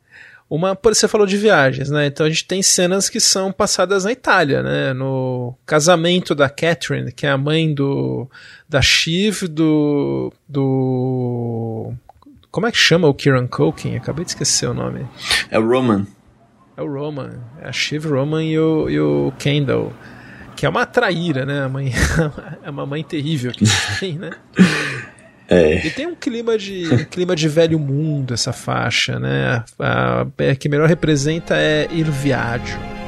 Uma, você falou de viagens, né? Então a gente tem cenas que são passadas na Itália, né? No casamento da Catherine, que é a mãe do da Shiv, do do como é que chama o Kieran Culkin? Acabei de esquecer o nome. É o Roman. É o Roman, é a Shiv Roman e o, e o Kendall. Que é uma traíra, né? A mãe, é uma mãe terrível que tem, né? É. E tem um clima de um clima de velho mundo essa faixa, né? A, a, a que melhor representa é Il Viaggio.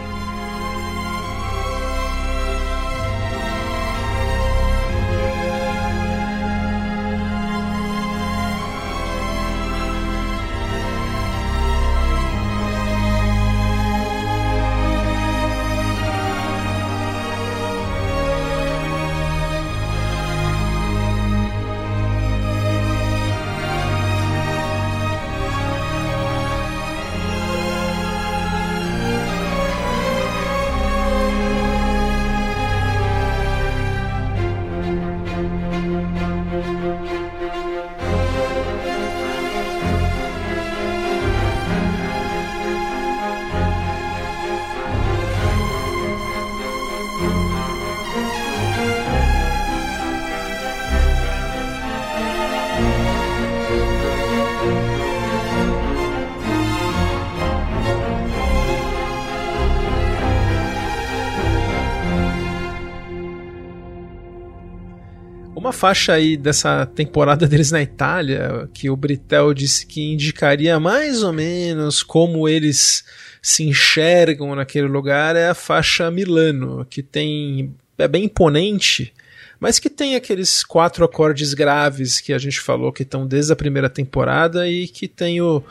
Faixa aí dessa temporada deles na Itália, que o Britel disse que indicaria mais ou menos como eles se enxergam naquele lugar, é a faixa Milano, que tem é bem imponente, mas que tem aqueles quatro acordes graves que a gente falou que estão desde a primeira temporada e que tem o,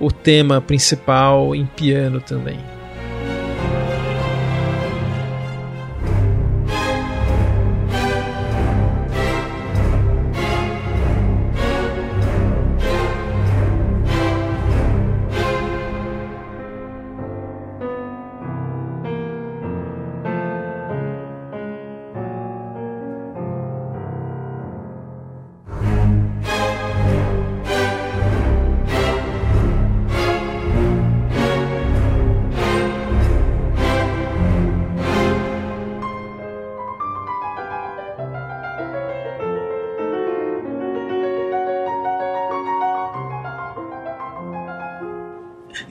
o tema principal em piano também.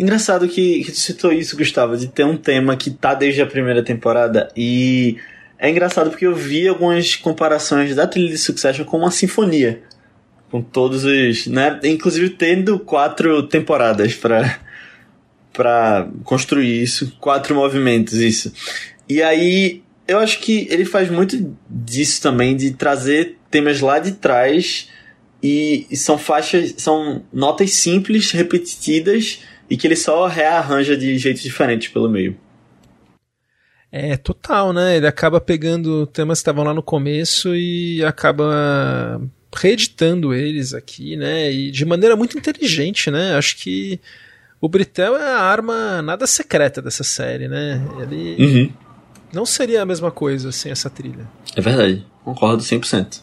Engraçado que, que tu citou isso, Gustavo, de ter um tema que tá desde a primeira temporada e é engraçado porque eu vi algumas comparações da trilha de Succession com uma sinfonia. Com todos os. Né? Inclusive tendo quatro temporadas para para construir isso, quatro movimentos, isso. E aí eu acho que ele faz muito disso também, de trazer temas lá de trás e, são faixas, são notas simples, repetidas e que ele só rearranja de jeitos diferentes pelo meio. É, total, né? Ele acaba pegando temas que estavam lá no começo e acaba reeditando eles aqui, né? E de maneira muito inteligente, né? Acho que o Britel é a arma nada secreta dessa série, né? Ele uhum. não seria a mesma coisa sem essa trilha. É verdade, concordo 100%.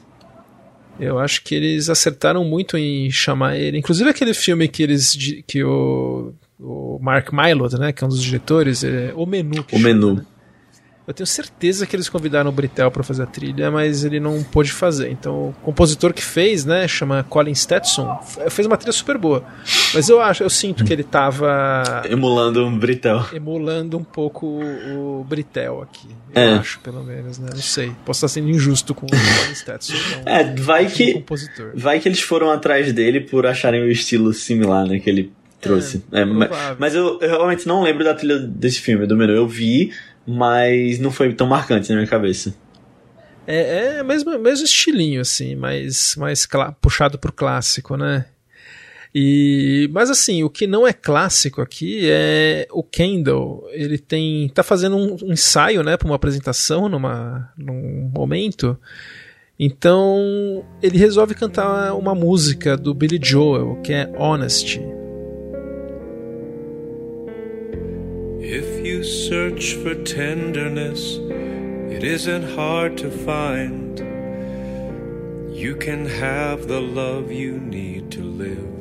Eu acho que eles acertaram muito em chamar ele. Inclusive aquele filme que eles que o, o Mark Mylod, né, que é um dos diretores, é O Menu. O Menu. Né? Eu tenho certeza que eles convidaram o Britel para fazer a trilha, mas ele não pôde fazer. Então, o compositor que fez, né, chama Colin Stetson, fez uma trilha super boa. Mas eu acho, eu sinto que ele tava emulando um Britel. Emulando um pouco o, o Britel aqui. Eu é. acho, pelo menos, né? Não sei. Posso estar sendo injusto com o Colin Stetson. Então, é, vai que compositor. vai que eles foram atrás dele por acharem o estilo similar, né, que ele trouxe. É, é mas, mas eu, eu, realmente não lembro da trilha desse filme, do menu. Eu vi, mas não foi tão marcante na minha cabeça. É, é mesmo, mesmo estilinho, assim, mais, mais puxado pro clássico, né? E, mas assim, o que não é clássico aqui é o Kendall. Ele tem tá fazendo um, um ensaio, né, para uma apresentação numa num momento. Então, ele resolve cantar uma música do Billy Joel, que é Honesty. If you search for tenderness, it isn't hard to find. You can have the love you need to live.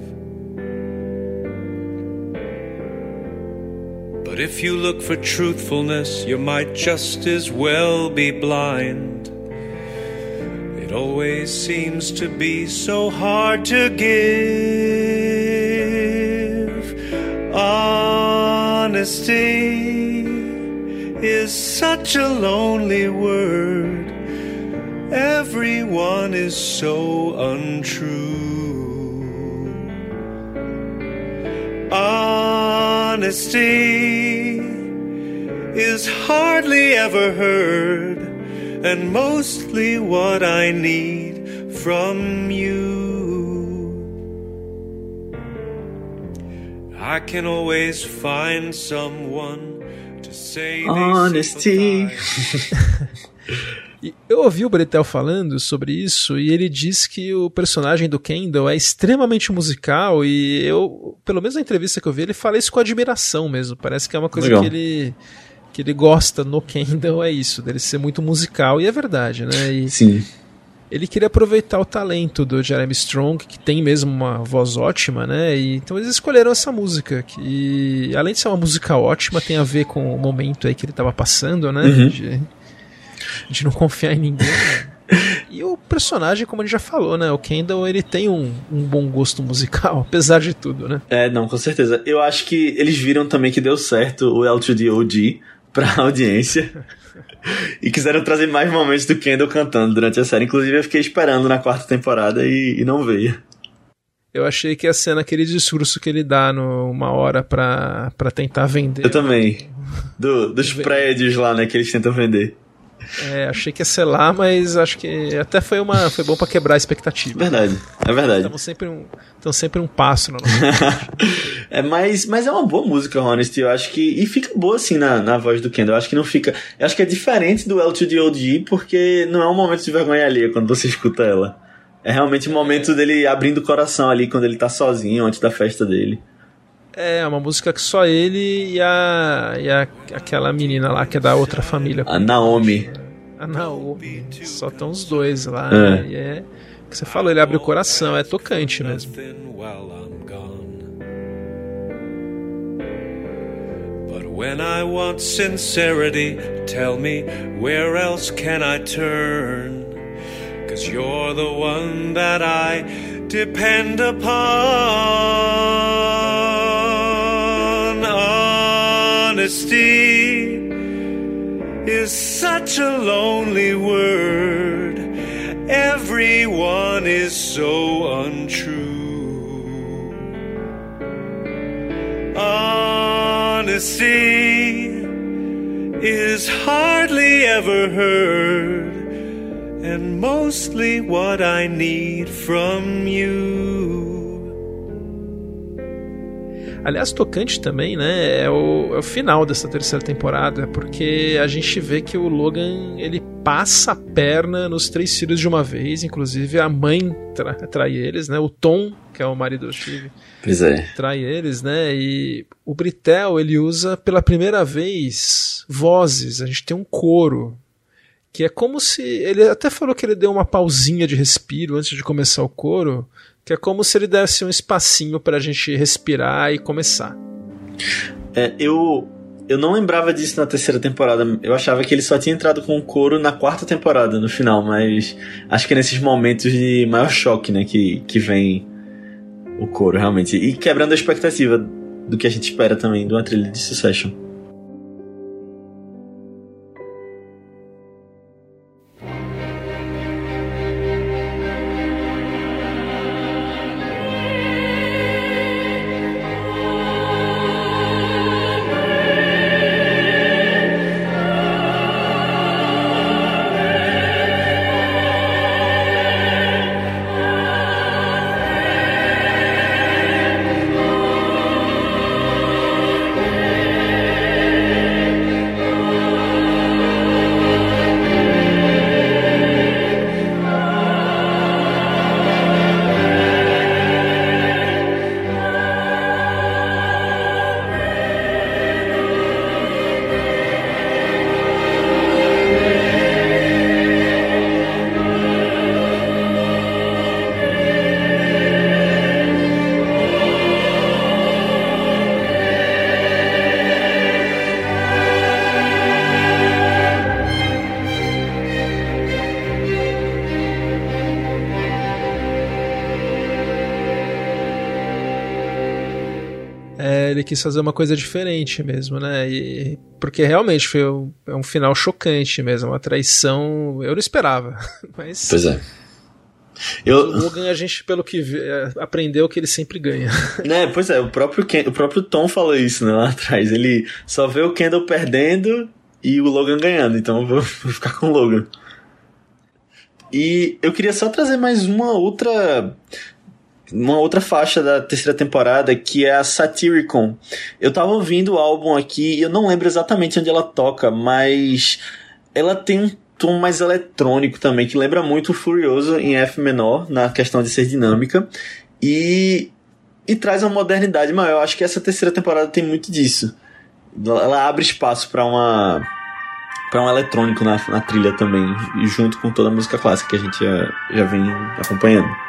But if you look for truthfulness, you might just as well be blind. It always seems to be so hard to give. Honesty is such a lonely word. Everyone is so untrue. Honesty is hardly ever heard, and mostly what I need from you. I can always find someone to say honesty. eu ouvi o Bretel falando sobre isso e ele diz que o personagem do Kendall é extremamente musical e eu, pelo menos na entrevista que eu vi, ele fala isso com admiração mesmo. Parece que é uma coisa Legal. que ele que ele gosta no Kendall é isso, dele ser muito musical e é verdade, né? E Sim. Ele queria aproveitar o talento do Jeremy Strong, que tem mesmo uma voz ótima, né? E, então eles escolheram essa música, que além de ser uma música ótima, tem a ver com o momento aí que ele estava passando, né? Uhum. De, de não confiar em ninguém. Né? E o personagem, como a gente já falou, né? O Kendall, ele tem um, um, bom gosto musical, apesar de tudo, né? É, não, com certeza. Eu acho que eles viram também que deu certo o L2D OG pra audiência. e quiseram trazer mais momentos do Kendall cantando durante a série. Inclusive, eu fiquei esperando na quarta temporada e, e não veio. Eu achei que a cena, aquele discurso que ele dá numa hora pra, pra tentar vender. Eu também. Do, dos prédios lá, né, que eles tentam vender. É, achei que ia ser lá, mas acho que até foi uma foi bom para quebrar a expectativa. Verdade, é verdade. Estamos sempre um, estão sempre um passo no É, mas, mas é uma boa música, Honesty. Eu acho que e fica boa assim na, na voz do Kendall. Eu acho que não fica, eu acho que é diferente do L2D OG porque não é um momento de vergonha alheia quando você escuta ela. É realmente o um momento dele abrindo o coração ali quando ele tá sozinho antes da festa dele. É, uma música que só ele e a, e a aquela menina lá que é da outra família. A Naomi. A Naomi. Só estão os dois lá. É. E é que você falou, ele abre o coração, é tocante mesmo. When I want sincerity, tell me where else can I turn? Cause you're the one that I depend upon. Honesty is such a lonely word. Everyone is so untrue. Honesty is hardly ever heard and mostly what I need from you. Aliás, tocante também, né? É o, é o, final dessa terceira temporada, porque a gente vê que o Logan ele passa a perna nos três filhos de uma vez, inclusive a mãe tra trai eles, né? O Tom, que é o marido do Steve, pois é. trai eles, né? E o Britel ele usa pela primeira vez vozes. A gente tem um coro que é como se ele até falou que ele deu uma pausinha de respiro antes de começar o coro, que é como se ele desse um espacinho para a gente respirar e começar. É, eu eu não lembrava disso na terceira temporada. Eu achava que ele só tinha entrado com o coro na quarta temporada, no final, mas acho que é nesses momentos de maior choque, né, que, que vem o coro, realmente. E quebrando a expectativa do que a gente espera também de uma trilha de Succession. Quis fazer uma coisa diferente mesmo, né? E, porque realmente foi um, é um final chocante mesmo, uma traição. Eu não esperava. Mas. Pois é. Eu... O Logan, a gente, pelo que vê, é, aprendeu que ele sempre ganha. É, pois é, o próprio, Ken, o próprio Tom falou isso né, lá atrás. Ele só vê o Kendall perdendo e o Logan ganhando, então eu vou, vou ficar com o Logan. E eu queria só trazer mais uma outra uma outra faixa da terceira temporada que é a Satyricon. Eu tava ouvindo o álbum aqui e eu não lembro exatamente onde ela toca, mas ela tem um tom mais eletrônico também, que lembra muito o Furioso em F menor, na questão de ser dinâmica. E, e traz uma modernidade maior. Eu acho que essa terceira temporada tem muito disso. Ela abre espaço para uma para um eletrônico na, na trilha também, junto com toda a música clássica que a gente já, já vem acompanhando.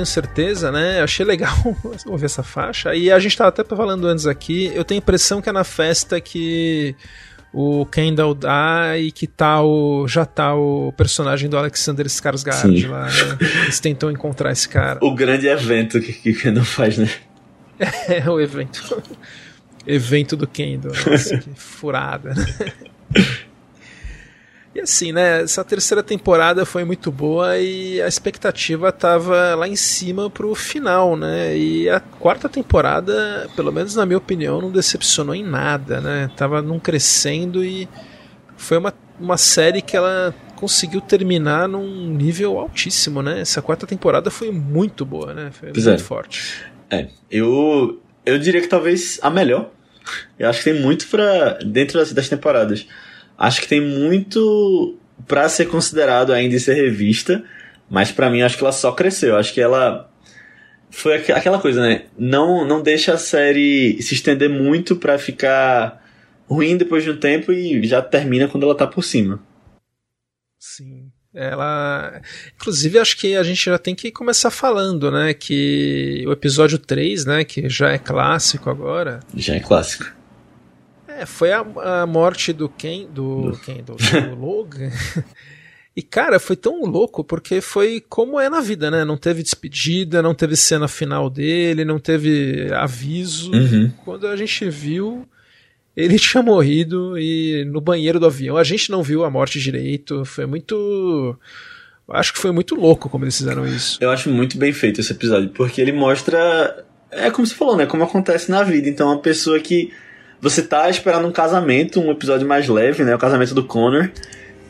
Tenho certeza, né? Achei legal ouvir essa faixa. E a gente tava até falando antes aqui, eu tenho a impressão que é na festa que o Kendall dá e que tá o, já tá o personagem do Alexander Skarsgård lá. Né? Eles tentam encontrar esse cara. O grande evento que, que Kendall faz, né? É, o evento. evento do Kendall. Nossa, que furada, né? E assim, né? Essa terceira temporada foi muito boa e a expectativa tava lá em cima pro final, né? E a quarta temporada, pelo menos na minha opinião, não decepcionou em nada, né? Tava num crescendo e foi uma, uma série que ela conseguiu terminar num nível altíssimo, né? Essa quarta temporada foi muito boa, né? Foi pois muito é. forte. É, eu, eu diria que talvez a melhor. Eu acho que tem muito para dentro das, das temporadas acho que tem muito para ser considerado ainda e ser revista, mas para mim acho que ela só cresceu. Acho que ela foi aquela coisa, né? Não não deixa a série se estender muito para ficar ruim depois de um tempo e já termina quando ela tá por cima. Sim. Ela. Inclusive, acho que a gente já tem que começar falando, né? Que o episódio 3, né? Que já é clássico agora. Já é clássico. É, foi a, a morte do Ken, do, Ken, do, do Logan. E, cara, foi tão louco porque foi como é na vida, né? Não teve despedida, não teve cena final dele, não teve aviso. Uhum. Quando a gente viu, ele tinha morrido e no banheiro do avião. A gente não viu a morte direito. Foi muito. Acho que foi muito louco como eles fizeram isso. Eu acho muito bem feito esse episódio, porque ele mostra. É como você falou, né? Como acontece na vida. Então, uma pessoa que você tá esperando um casamento, um episódio mais leve, né? O casamento do Connor.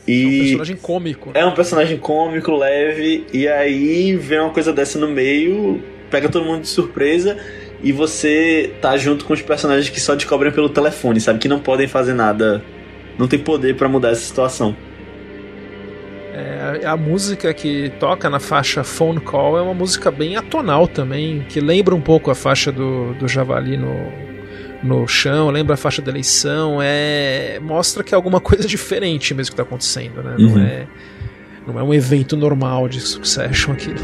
E é um personagem cômico. É um personagem cômico, leve, e aí vem uma coisa dessa no meio, pega todo mundo de surpresa, e você tá junto com os personagens que só descobrem pelo telefone, sabe? Que não podem fazer nada, não tem poder para mudar essa situação. É, a música que toca na faixa Phone Call é uma música bem atonal também, que lembra um pouco a faixa do, do Javali no, no chão, lembra a faixa da eleição, é mostra que é alguma coisa diferente mesmo que está acontecendo, né? Uhum. Não é não é um evento normal de Succession aquilo.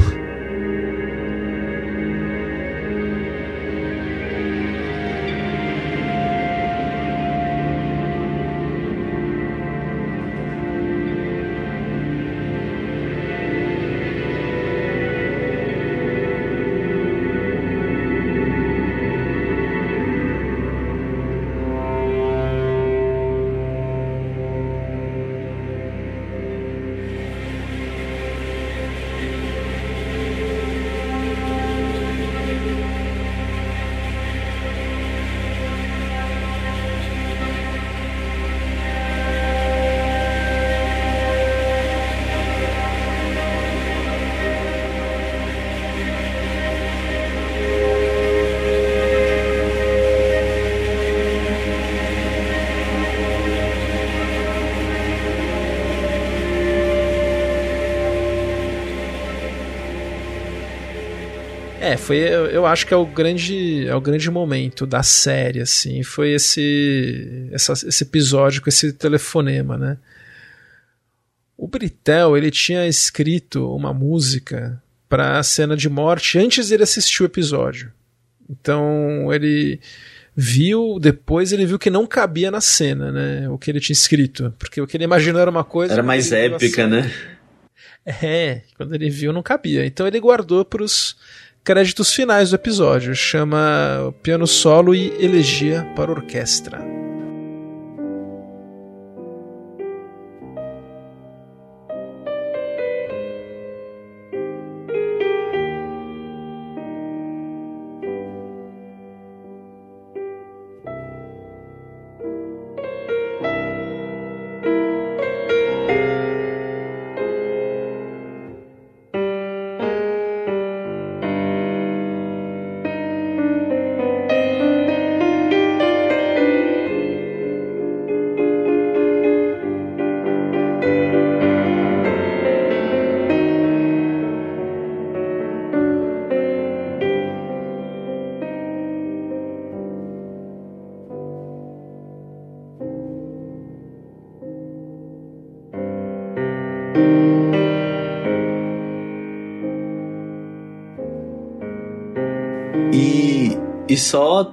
É, foi, eu, acho que é o grande, é o grande momento da série, assim, foi esse, essa, esse episódio com esse telefonema, né? O Britel, ele tinha escrito uma música para a cena de morte antes dele assistir o episódio. Então, ele viu, depois ele viu que não cabia na cena, né? O que ele tinha escrito, porque o que ele imaginou era uma coisa, era mais épica, né? É, quando ele viu não cabia. Então ele guardou para os créditos finais do episódio. Chama Piano Solo e Elegia para Orquestra.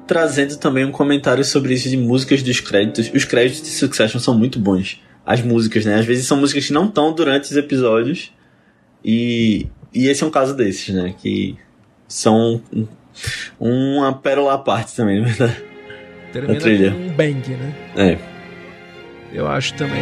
Trazendo também um comentário sobre isso de músicas dos créditos. Os créditos de Succession são muito bons. As músicas, né? Às vezes são músicas que não estão durante os episódios. E, e esse é um caso desses, né? Que são uma pérola à parte também, na verdade. Termina trilha. com um bang, né? É. Eu acho também.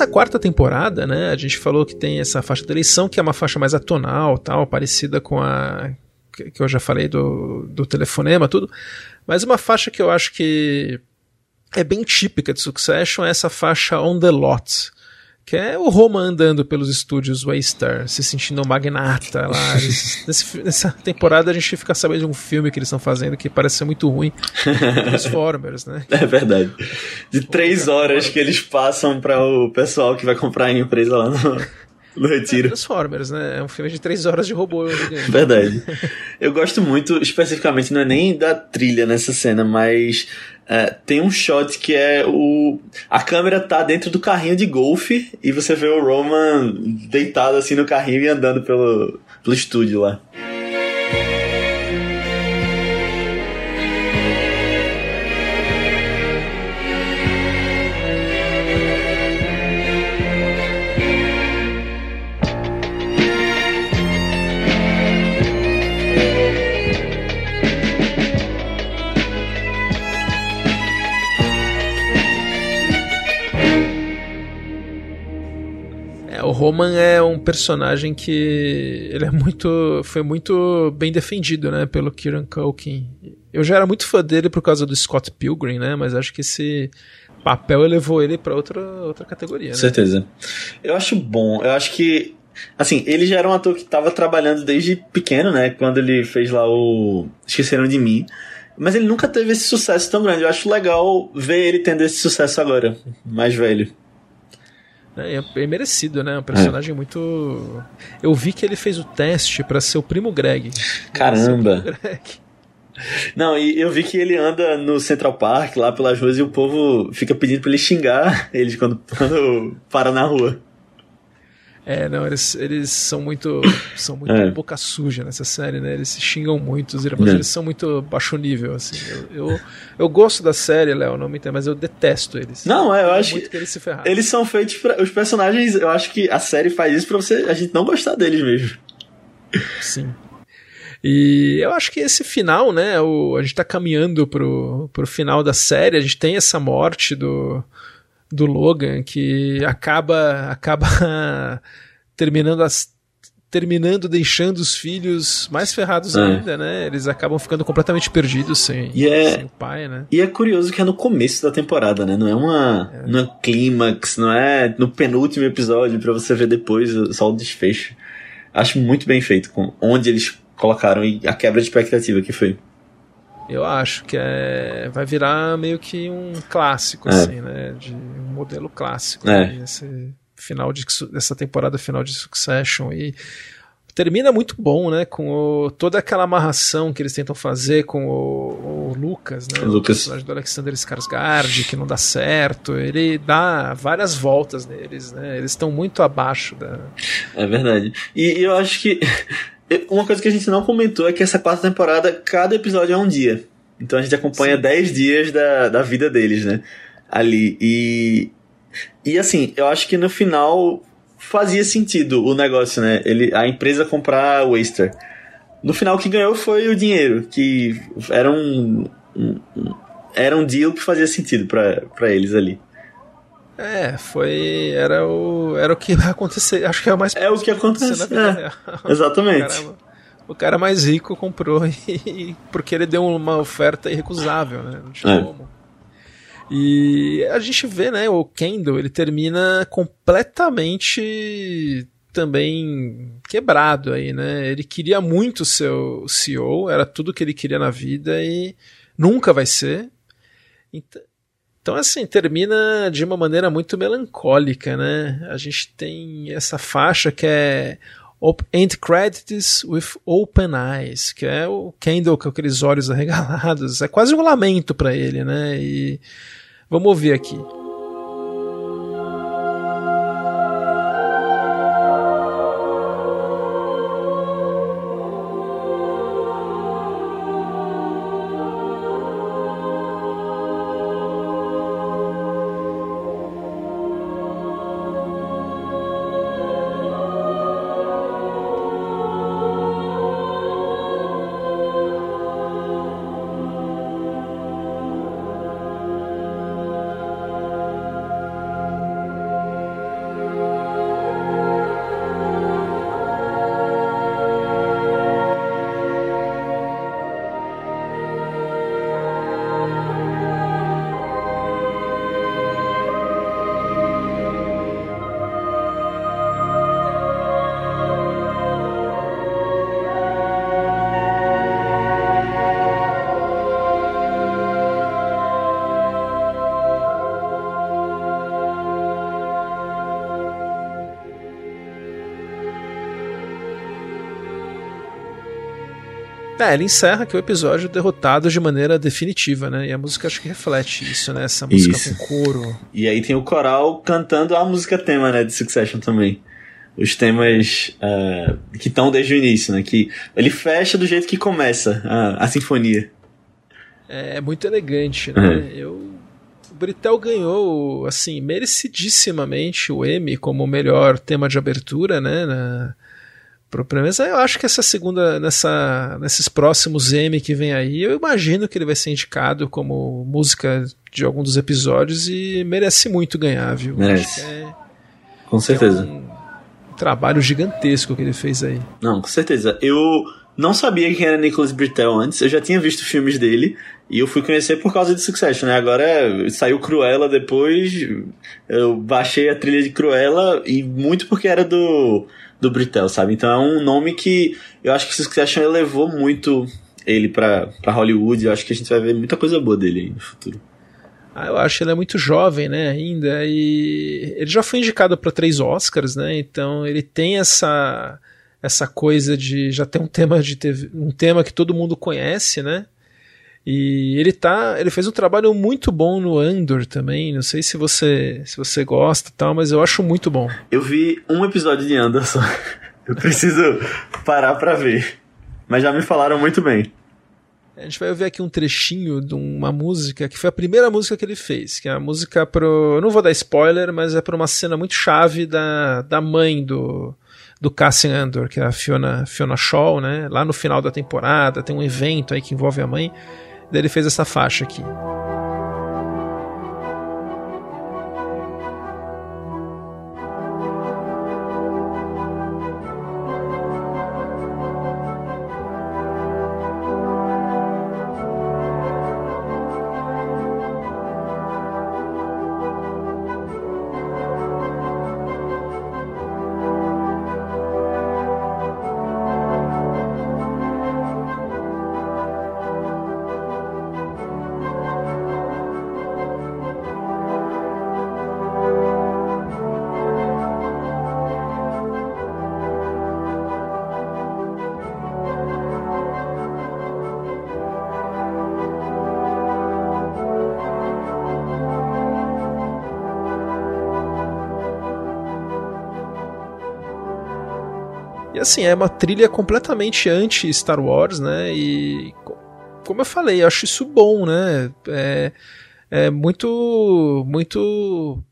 Essa quarta temporada, né, a gente falou que tem essa faixa de eleição, que é uma faixa mais atonal, tal, parecida com a que eu já falei do, do telefonema, tudo. Mas uma faixa que eu acho que é bem típica de Succession é essa faixa On the Lot, que é o Roma andando pelos estúdios Waystar, se sentindo um magnata lá. Nesse, nessa temporada a gente fica sabendo de um filme que eles estão fazendo que parece ser muito ruim. Transformers, né? É verdade. De três horas que eles passam para o pessoal que vai comprar a empresa lá no, no retiro. É Transformers, né? É um filme de três horas de robô. Verdade. Eu gosto muito, especificamente, não é nem da trilha nessa cena, mas é, tem um shot que é o. A câmera tá dentro do carrinho de golfe e você vê o Roman deitado assim no carrinho e andando pelo, pelo estúdio lá. Roman é um personagem que ele é muito foi muito bem defendido, né, pelo Kieran Culkin. Eu já era muito fã dele por causa do Scott Pilgrim, né, mas acho que esse papel elevou ele para outra outra categoria, né? Certeza. Eu acho bom. Eu acho que assim, ele já era um ator que estava trabalhando desde pequeno, né, quando ele fez lá o Esqueceram de mim. Mas ele nunca teve esse sucesso tão grande. Eu acho legal ver ele tendo esse sucesso agora, mais velho. É, é merecido, né? Um personagem é. muito. Eu vi que ele fez o teste para ser o primo Greg. Caramba! Primo Greg. Não, e eu vi que ele anda no Central Park, lá pelas ruas, e o povo fica pedindo pra ele xingar ele quando, quando para na rua. É, não, eles, eles são muito são muito é. boca suja nessa série, né? Eles se xingam muito, os irmãos, é. eles são muito baixo nível, assim. Eu, eu, eu gosto da série, Léo, não me entendo, mas eu detesto eles. Não, é, eu, eu acho muito que, que eles se ferraram. Eles são feitos para os personagens, eu acho que a série faz isso pra você, a gente não gostar deles mesmo. Sim. E eu acho que esse final, né? O, a gente tá caminhando pro, pro final da série, a gente tem essa morte do, do Logan que acaba acaba terminando as terminando deixando os filhos mais ferrados é. ainda, né? Eles acabam ficando completamente perdidos sem, é, sem, o pai, né? E é curioso que é no começo da temporada, né? Não é uma, é. Não é clímax, não é no penúltimo episódio para você ver depois só o desfecho. Acho muito bem feito com onde eles colocaram e a quebra de expectativa que foi. Eu acho que é, vai virar meio que um clássico, é. assim, né? De modelo clássico. É. Né? Esse final de, dessa temporada final de Succession. E termina muito bom, né? Com o, toda aquela amarração que eles tentam fazer com o, o Lucas, né? O Lucas. O do Alexander Skarsgård, que não dá certo. Ele dá várias voltas neles, né? Eles estão muito abaixo da... É verdade. E, e eu acho que uma coisa que a gente não comentou é que essa quarta temporada, cada episódio é um dia. Então a gente acompanha 10 dias da, da vida deles, né? Ali. E, e assim, eu acho que no final fazia sentido o negócio, né? Ele, a empresa comprar o Waster. No final, o que ganhou foi o dinheiro, que era um, um, era um deal que fazia sentido para eles ali. É, foi. Era o, era o que vai acontecer. Acho que é o mais. É o que aconteceu É, exatamente. O cara, o cara, mais rico comprou e, porque ele deu uma oferta irrecusável, né? Não tinha é. como. E a gente vê, né, o Kendall, ele termina completamente também quebrado aí, né? Ele queria muito ser o CEO, era tudo que ele queria na vida e nunca vai ser. Então, então, assim, termina de uma maneira muito melancólica, né? A gente tem essa faixa que é End Credits with Open Eyes, que é o Kendall com aqueles olhos arregalados. É quase um lamento para ele, né? E vamos ouvir aqui. É, ele encerra que o episódio derrotado de maneira definitiva, né? E a música acho que reflete isso, né? Essa música isso. com coro. E aí tem o coral cantando a música tema, né? De Succession também. Os temas uh, que estão desde o início, né? Que ele fecha do jeito que começa a, a sinfonia. É, é muito elegante, né? Uhum. Eu o Britel ganhou, assim, merecidissimamente o Emmy como o melhor tema de abertura, né? Na, pro prêmio. eu acho que essa segunda, nessa, nesses próximos M que vem aí, eu imagino que ele vai ser indicado como música de algum dos episódios e merece muito ganhar, viu? Merece. É, com certeza. É um, um trabalho gigantesco que ele fez aí. Não, com certeza. Eu não sabia quem era Nicholas Britell antes, eu já tinha visto filmes dele e eu fui conhecer por causa de Succession, né? Agora saiu Cruella depois, eu baixei a trilha de Cruella e muito porque era do do Britel, sabe? Então é um nome que eu acho que Succession elevou muito ele pra Hollywood. Eu acho que a gente vai ver muita coisa boa dele aí no futuro. Ah, eu acho que ele é muito jovem, né, ainda, e ele já foi indicado para três Oscars, né, então ele tem essa essa coisa de já ter um tema de TV, um tema que todo mundo conhece, né, E ele tá, ele fez um trabalho muito bom no Andor também. Não sei se você se você gosta, tal, mas eu acho muito bom. Eu vi um episódio de Andor só. Eu preciso parar para ver. Mas já me falaram muito bem. A gente vai ouvir aqui um trechinho de uma música que foi a primeira música que ele fez, que é a música pro. Eu não vou dar spoiler, mas é para uma cena muito chave da, da mãe do, do Cassian Andor, que é a Fiona, Fiona Shaw, né? Lá no final da temporada tem um evento aí que envolve a mãe. Daí ele fez essa faixa aqui. Assim, é uma trilha completamente anti-Star Wars, né? E como eu falei, eu acho isso bom, né? É, é muito, muito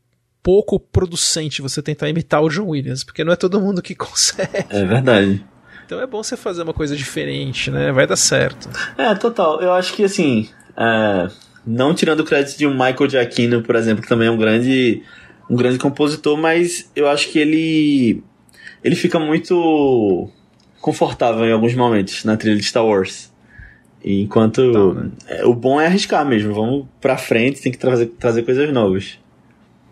pouco producente você tentar imitar o John Williams, porque não é todo mundo que consegue. É verdade. Então é bom você fazer uma coisa diferente, né? Vai dar certo. É, total. Eu acho que assim, é, não tirando o crédito de um Michael Giacchino, por exemplo, que também é um grande, um grande compositor, mas eu acho que ele ele fica muito confortável em alguns momentos na trilha de Star Wars. Enquanto Não, né? é, o bom é arriscar mesmo, vamos pra frente, tem que trazer, trazer coisas novas.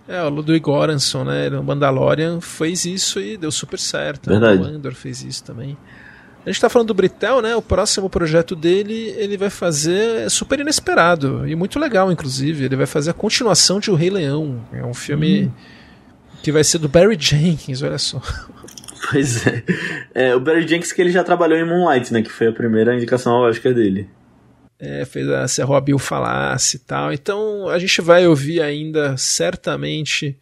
É, o Ludwig Göransson, né, no Mandalorian fez isso e deu super certo. Verdade. O Andor fez isso também. A gente tá falando do Britel, né? O próximo projeto dele, ele vai fazer super inesperado e muito legal, inclusive. Ele vai fazer a continuação de O Rei Leão. É um filme hum. que vai ser do Barry Jenkins, olha só. Pois é. é. O Barry Jenkins que ele já trabalhou em Moonlight, né? Que foi a primeira indicação Oscar dele. É, fez a Serra Bill falasse e tal. Então a gente vai ouvir ainda certamente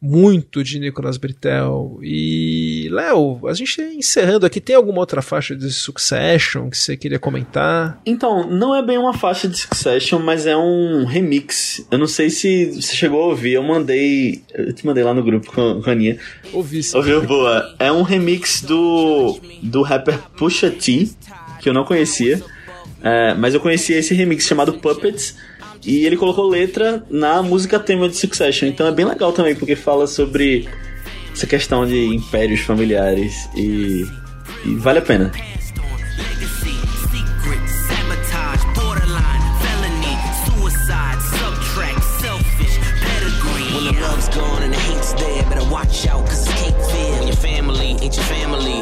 muito de Nicolas Britel. E, Léo, a gente encerrando aqui, tem alguma outra faixa de Succession que você queria comentar? Então, não é bem uma faixa de Succession, mas é um remix. Eu não sei se você chegou a ouvir, eu mandei. Eu te mandei lá no grupo com, com a Aninha. Ouvi sim. Ouviu? Boa. É um remix do, do rapper Pusha T, que eu não conhecia. É, mas eu conhecia esse remix chamado Puppets e ele colocou letra na música tema de Succession. Então é bem legal também, porque fala sobre essa questão de impérios familiares e, e vale a pena.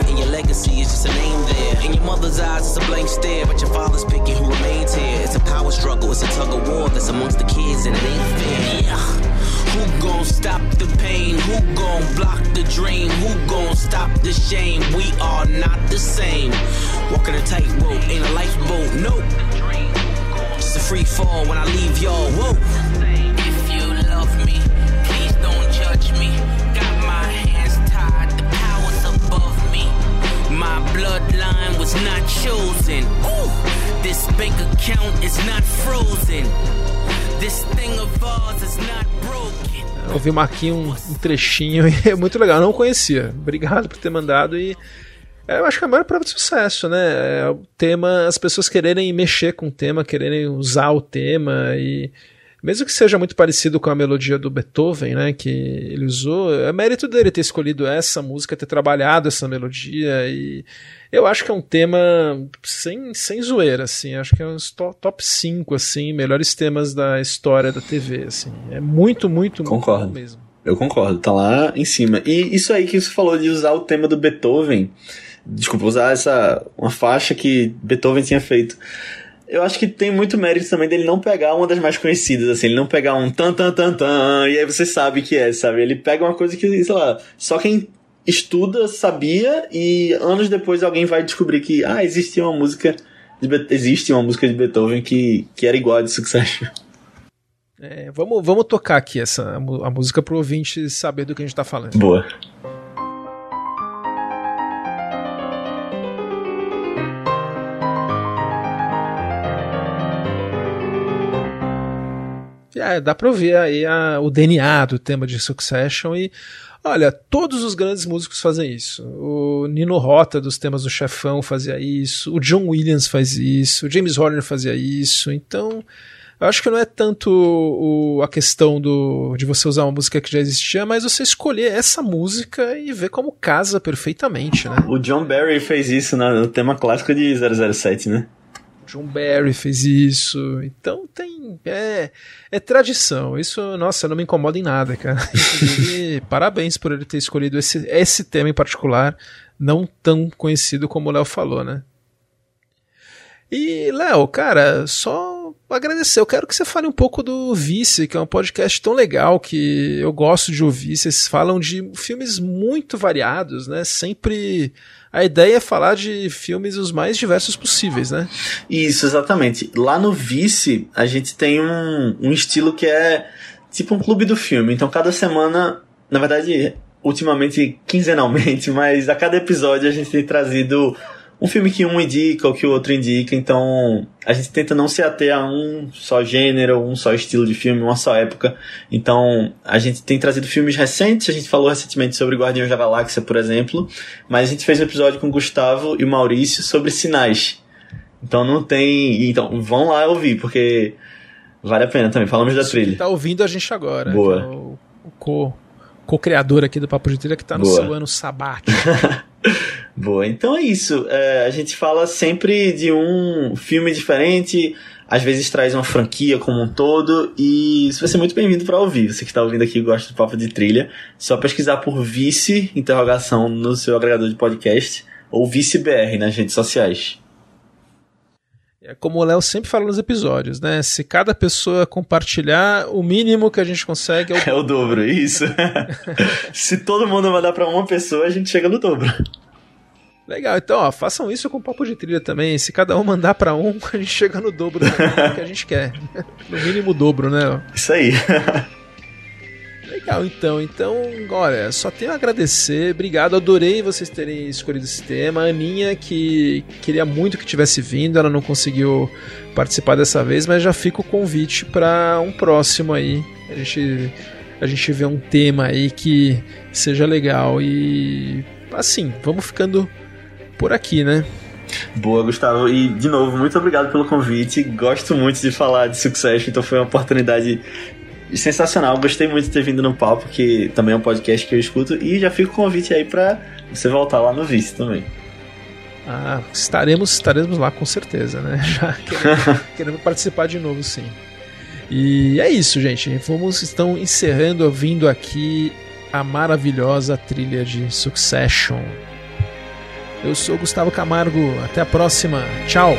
and your legacy. It's a power struggle, it's a tug of war that's amongst the kids, and it ain't fair. Yeah. Who gon' stop the pain? Who gon' block the dream? Who gon' stop the shame? We are not the same. Walking a tightrope, ain't a lifeboat, nope. Just a free fall when I leave y'all, whoa. If you love me, please don't judge me. Got my hands tied, the powers above me. My bloodline was not chosen. Ooh, this bank account is not frozen. This thing of ours is not broken. ouvi aqui um, um trechinho e é muito legal, não conhecia. Obrigado por ter mandado e é, eu acho que é a maior prova de sucesso, né? É o tema, as pessoas quererem mexer com o tema, quererem usar o tema e mesmo que seja muito parecido com a melodia do Beethoven, né, que ele usou, é mérito dele ter escolhido essa música, ter trabalhado essa melodia e eu acho que é um tema sem, sem zoeira, assim, acho que é um top 5, assim, melhores temas da história da TV, assim, é muito, muito, concordo. muito mesmo. Eu concordo, tá lá em cima. E isso aí que você falou de usar o tema do Beethoven, desculpa, usar essa, uma faixa que Beethoven tinha feito eu acho que tem muito mérito também dele não pegar uma das mais conhecidas, assim, ele não pegar um tan tan tan tan, e aí você sabe que é, sabe? Ele pega uma coisa que, sei lá, só quem estuda sabia e anos depois alguém vai descobrir que, ah, existia uma música existe uma música de Beethoven que, que era igual a de Succession. É, vamos, vamos tocar aqui essa a música pro ouvinte saber do que a gente tá falando. Boa. É, dá pra ouvir aí a, o DNA do tema de Succession e Olha, todos os grandes músicos fazem isso. O Nino Rota dos temas do Chefão fazia isso, o John Williams faz isso, o James Horner fazia isso. Então, eu acho que não é tanto o, a questão do, de você usar uma música que já existia, mas você escolher essa música e ver como casa perfeitamente, né? O John Barry fez isso no tema clássico de 007, né? John Barry fez isso. Então tem. É, é tradição. Isso, nossa, não me incomoda em nada, cara. Inclusive, parabéns por ele ter escolhido esse, esse tema em particular, não tão conhecido como o Léo falou, né? E, Léo, cara, só agradecer. Eu quero que você fale um pouco do Vice, que é um podcast tão legal que eu gosto de ouvir. Vocês falam de filmes muito variados, né? Sempre a ideia é falar de filmes os mais diversos possíveis, né? Isso, exatamente. Lá no Vice, a gente tem um, um estilo que é tipo um clube do filme. Então, cada semana, na verdade, ultimamente quinzenalmente, mas a cada episódio a gente tem trazido um filme que um indica ou que o outro indica, então a gente tenta não se ater a um só gênero, um só estilo de filme, uma só época. Então a gente tem trazido filmes recentes, a gente falou recentemente sobre Guardiões da Galáxia, por exemplo, mas a gente fez um episódio com o Gustavo e o Maurício sobre sinais. Então não tem. Então vão lá ouvir, porque vale a pena também. Falamos da trilha. Tá ouvindo a gente agora. Boa. É o, o co co-criador aqui do Papo de Trilha que está no Boa. seu ano sabático. Boa, então é isso. É, a gente fala sempre de um filme diferente, às vezes traz uma franquia como um todo, e você vai ser muito bem-vindo para ouvir. Você que está ouvindo aqui e gosta do Papo de Trilha, só pesquisar por Vice, interrogação, no seu agregador de podcast, ou Vice BR nas redes sociais. É como o Léo sempre fala nos episódios, né? Se cada pessoa compartilhar, o mínimo que a gente consegue é o, é o dobro. Isso. Se todo mundo mandar para uma pessoa, a gente chega no dobro. Legal, então, ó, façam isso com papo de trilha também. Se cada um mandar para um, a gente chega no dobro do que a gente quer. No mínimo dobro, né? Isso aí. Legal, então. Então, olha, só tenho a agradecer. Obrigado, adorei vocês terem escolhido esse tema. A Aninha, que queria muito que tivesse vindo, ela não conseguiu participar dessa vez, mas já fica o convite para um próximo aí. A gente, a gente vê um tema aí que seja legal. E assim, vamos ficando por aqui, né? Boa, Gustavo. E, de novo, muito obrigado pelo convite. Gosto muito de falar de Succession, então foi uma oportunidade sensacional. Gostei muito de ter vindo no papo, que também é um podcast que eu escuto. E já fica o convite aí pra você voltar lá no Vice também. Ah, estaremos, estaremos lá com certeza, né? Já querendo, querendo participar de novo, sim. E é isso, gente. Vamos estão encerrando ouvindo aqui a maravilhosa trilha de Succession. Eu sou Gustavo Camargo. Até a próxima. Tchau.